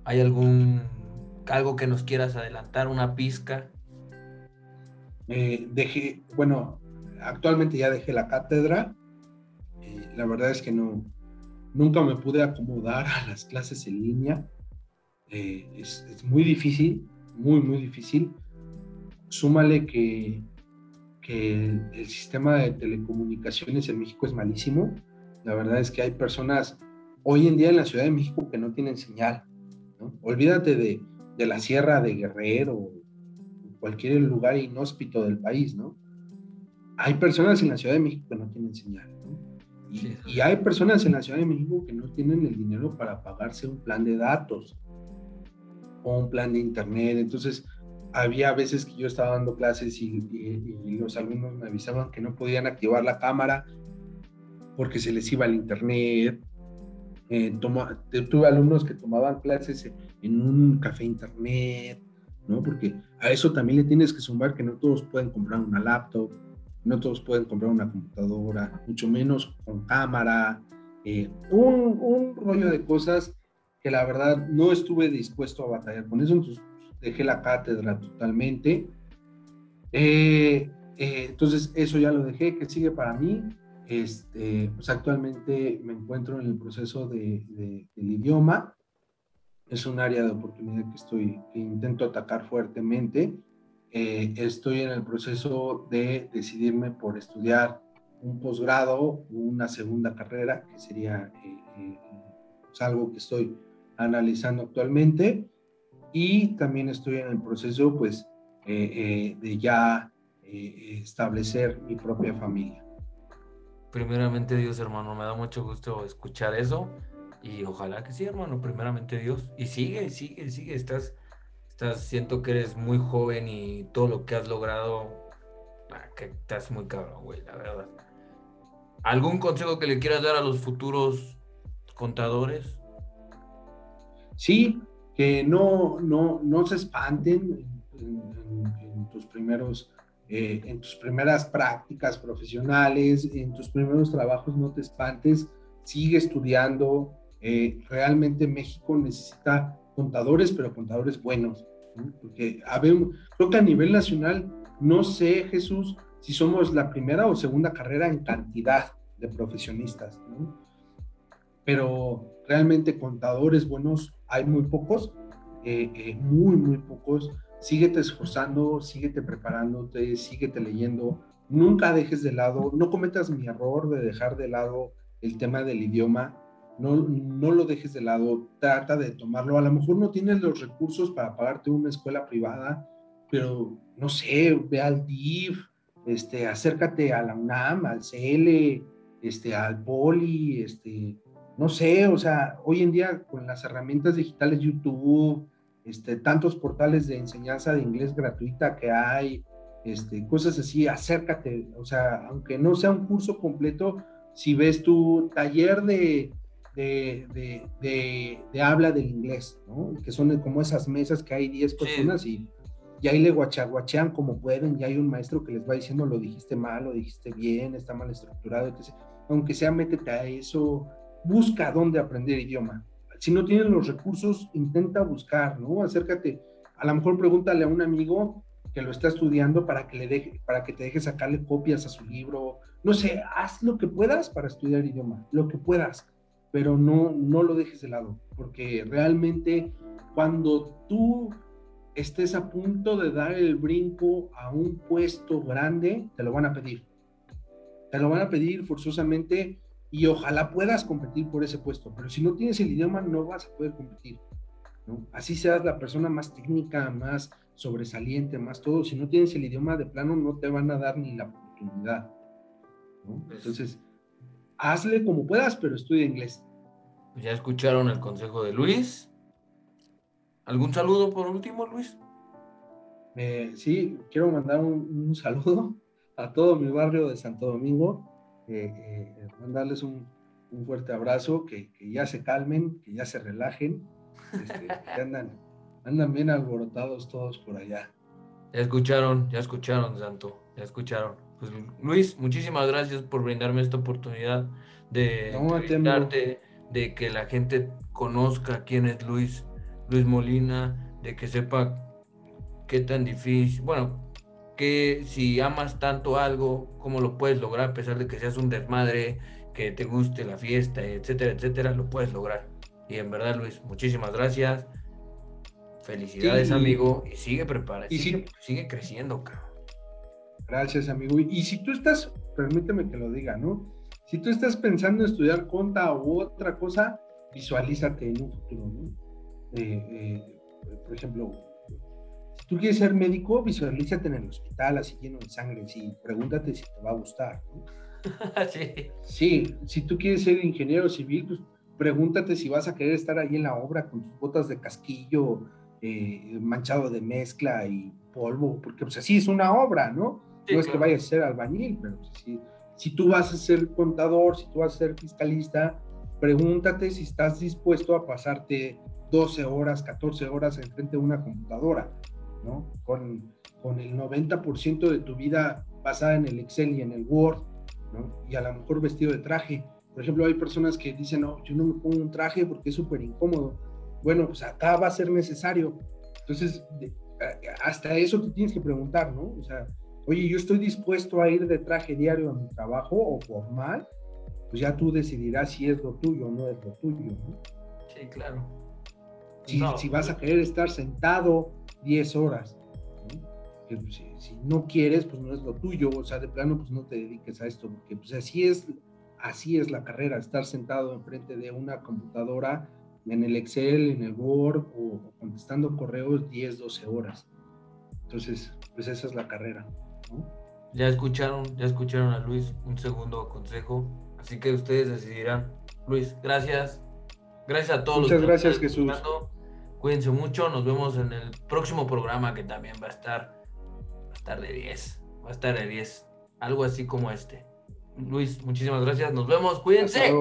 ¿Hay algún algo que nos quieras adelantar, una pizca? Eh, dejé, bueno, actualmente ya dejé la cátedra. Eh, la verdad es que no, nunca me pude acomodar a las clases en línea. Eh, es, es, muy difícil, muy, muy difícil. Súmale que, que el, el, sistema de telecomunicaciones en México es malísimo. La verdad es que hay personas hoy en día en la Ciudad de México que no tienen señal. ¿no? Olvídate de, de, la Sierra de Guerrero cualquier lugar inhóspito del país, ¿no? Hay personas en la Ciudad de México que no tienen señal, ¿no? Y, sí. y hay personas en la Ciudad de México que no tienen el dinero para pagarse un plan de datos o un plan de internet. Entonces, había veces que yo estaba dando clases y, y, y, los alumnos me avisaban que no podían activar la cámara porque se les iba el internet. Eh, toma, tuve alumnos que tomaban clases en un café internet, ¿no? Porque a eso también le tienes que sumar que no todos pueden comprar una laptop, no todos pueden comprar una computadora, mucho menos con cámara, eh, un, un rollo de cosas que la verdad no estuve dispuesto a batallar con eso, entonces dejé la cátedra totalmente. Eh, eh, entonces eso ya lo dejé, que sigue para mí. Este, pues actualmente me encuentro en el proceso de, de, del idioma. es un área de oportunidad que estoy, que intento atacar fuertemente. Eh, estoy en el proceso de decidirme por estudiar un posgrado, una segunda carrera, que sería eh, eh, pues algo que estoy analizando actualmente. Y también estoy en el proceso, pues, de ya establecer mi propia familia. Primeramente Dios, hermano, me da mucho gusto escuchar eso y ojalá que sí, hermano, primeramente Dios. Y sigue, sigue, sigue, estás, estás, siento que eres muy joven y todo lo que has logrado, ah, que estás muy cabrón, güey, la verdad. ¿Algún consejo que le quieras dar a los futuros contadores? Sí, que no, no, no se espanten en tus primeros eh, en tus primeras prácticas profesionales, en tus primeros trabajos, no te espantes, sigue estudiando. Eh, realmente México necesita contadores, pero contadores buenos, porque creo que a nivel nacional, no sé, Jesús, si somos la primera o segunda carrera en cantidad de profesionistas, pero realmente contadores buenos hay muy pocos, eh, muy, muy pocos. Síguete esforzando, síguete preparándote, síguete leyendo, nunca dejes de lado, no cometas mi error de dejar de lado el tema del idioma, no, no lo dejes de lado, trata de tomarlo, a lo mejor no tienes los recursos para pagarte una escuela privada, pero no sé, ve al DIF, este, acércate a la UNAM, al CL, este, al Poli, este, no sé, o sea, hoy en día con las herramientas digitales YouTube, este, tantos portales de enseñanza de inglés gratuita que hay, este, cosas así, acércate, o sea, aunque no sea un curso completo, si ves tu taller de, de, de, habla del inglés, ¿no? que son como esas mesas que hay 10 personas y, y ahí le guachaguachean como pueden, y hay un maestro que les va diciendo lo dijiste mal, lo dijiste bien, está mal estructurado, etc. Aunque sea, métete a eso, busca dónde aprender idioma si no tienes los recursos, intenta buscar, ¿no? Acércate, a lo mejor pregúntale a un amigo que lo está estudiando para que le deje, para que te deje sacarle copias a su libro. No sé, haz lo que puedas para estudiar idioma, lo que puedas, pero no, no lo dejes de lado, porque realmente cuando tú estés a punto de dar el brinco a un puesto grande, te lo van a pedir. Te lo van a pedir forzosamente y ojalá puedas competir por ese puesto, pero si no tienes el idioma no vas a poder competir. ¿no? Así seas la persona más técnica, más sobresaliente, más todo, si no tienes el idioma de plano no te van a dar ni la oportunidad. ¿no? Pues Entonces, hazle como puedas, pero estudia inglés. Pues ya escucharon el consejo de Luis. ¿Algún saludo por último, Luis? Eh, sí, quiero mandar un saludo a todo mi barrio de Santo Domingo, eh, eh, mandarles un, fuerte abrazo, que, ya se calmen, que ya se relajen, este, que andan, andan bien alborotados todos por allá. Ya escucharon, ya escucharon, Santo, ya escucharon. Pues Luis, muchísimas gracias por brindarme esta oportunidad de no, de que la gente conozca quién es Luis, Luis Molina, de que sepa qué tan difícil, bueno, que si amas tanto algo, cómo lo puedes lograr a pesar de que seas un desmadre, que te guste la fiesta, etcétera, etcétera, lo puedes lograr. Y en verdad, Luis, muchísimas gracias. Felicidades, amigo. Y sigue preparando, y sigue, sigue creciendo, cabrón. Gracias, amigo. Y, si tú estás, permíteme que lo diga, ¿no? Si tú estás pensando en estudiar conta u otra cosa, visualízate en un futuro, ¿no? Eh, eh, por ejemplo, si tú quieres ser médico, visualízate en el hospital así lleno de sangre, y pregúntate si te va a gustar. sí. sí, si tú quieres ser ingeniero civil, pues pregúntate si vas a querer estar ahí en la obra con tus botas de casquillo, eh, manchado de mezcla y polvo, porque pues así es una obra, ¿no? no es que vayas a ser albañil, pero pues, si, si tú vas a ser contador, si tú vas a ser fiscalista, pregúntate si estás dispuesto a pasarte 12 horas, 14 horas enfrente de una computadora. Con, con el 90% de tu vida basada en el Excel y en el Word, Y a lo mejor vestido de traje. Por ejemplo, hay personas que dicen, no, yo no me pongo un traje porque es súper incómodo. Bueno, pues acá va a ser necesario. Entonces, hasta eso te tienes que preguntar, ¿no? O sea, oye, yo estoy dispuesto a ir de traje diario a mi trabajo o formal, pues ya tú decidirás si es lo tuyo o no es lo tuyo, Sí, claro. Si, No. si vas a querer estar sentado 10 horas, ¿no? Que, pues, si, si no quieres, pues no es lo tuyo, o sea, de plano, pues no te dediques a esto, porque pues así es, así es la carrera, estar sentado enfrente de una computadora en el Excel, en el Word o, o contestando correos 10, 12 horas. Entonces, pues esa es la carrera, ¿no? Ya escucharon, ya escucharon a Luis, un segundo consejo. Así que ustedes decidirán. Luis, gracias. Gracias a todos Muchas los que gracias, Jesús. escuchando. Cuídense mucho. Nos vemos en el próximo programa que también va a estar, va a estar de 10. Va a estar de 10. Algo así como este. Luis, muchísimas gracias. Nos vemos. Cuídense.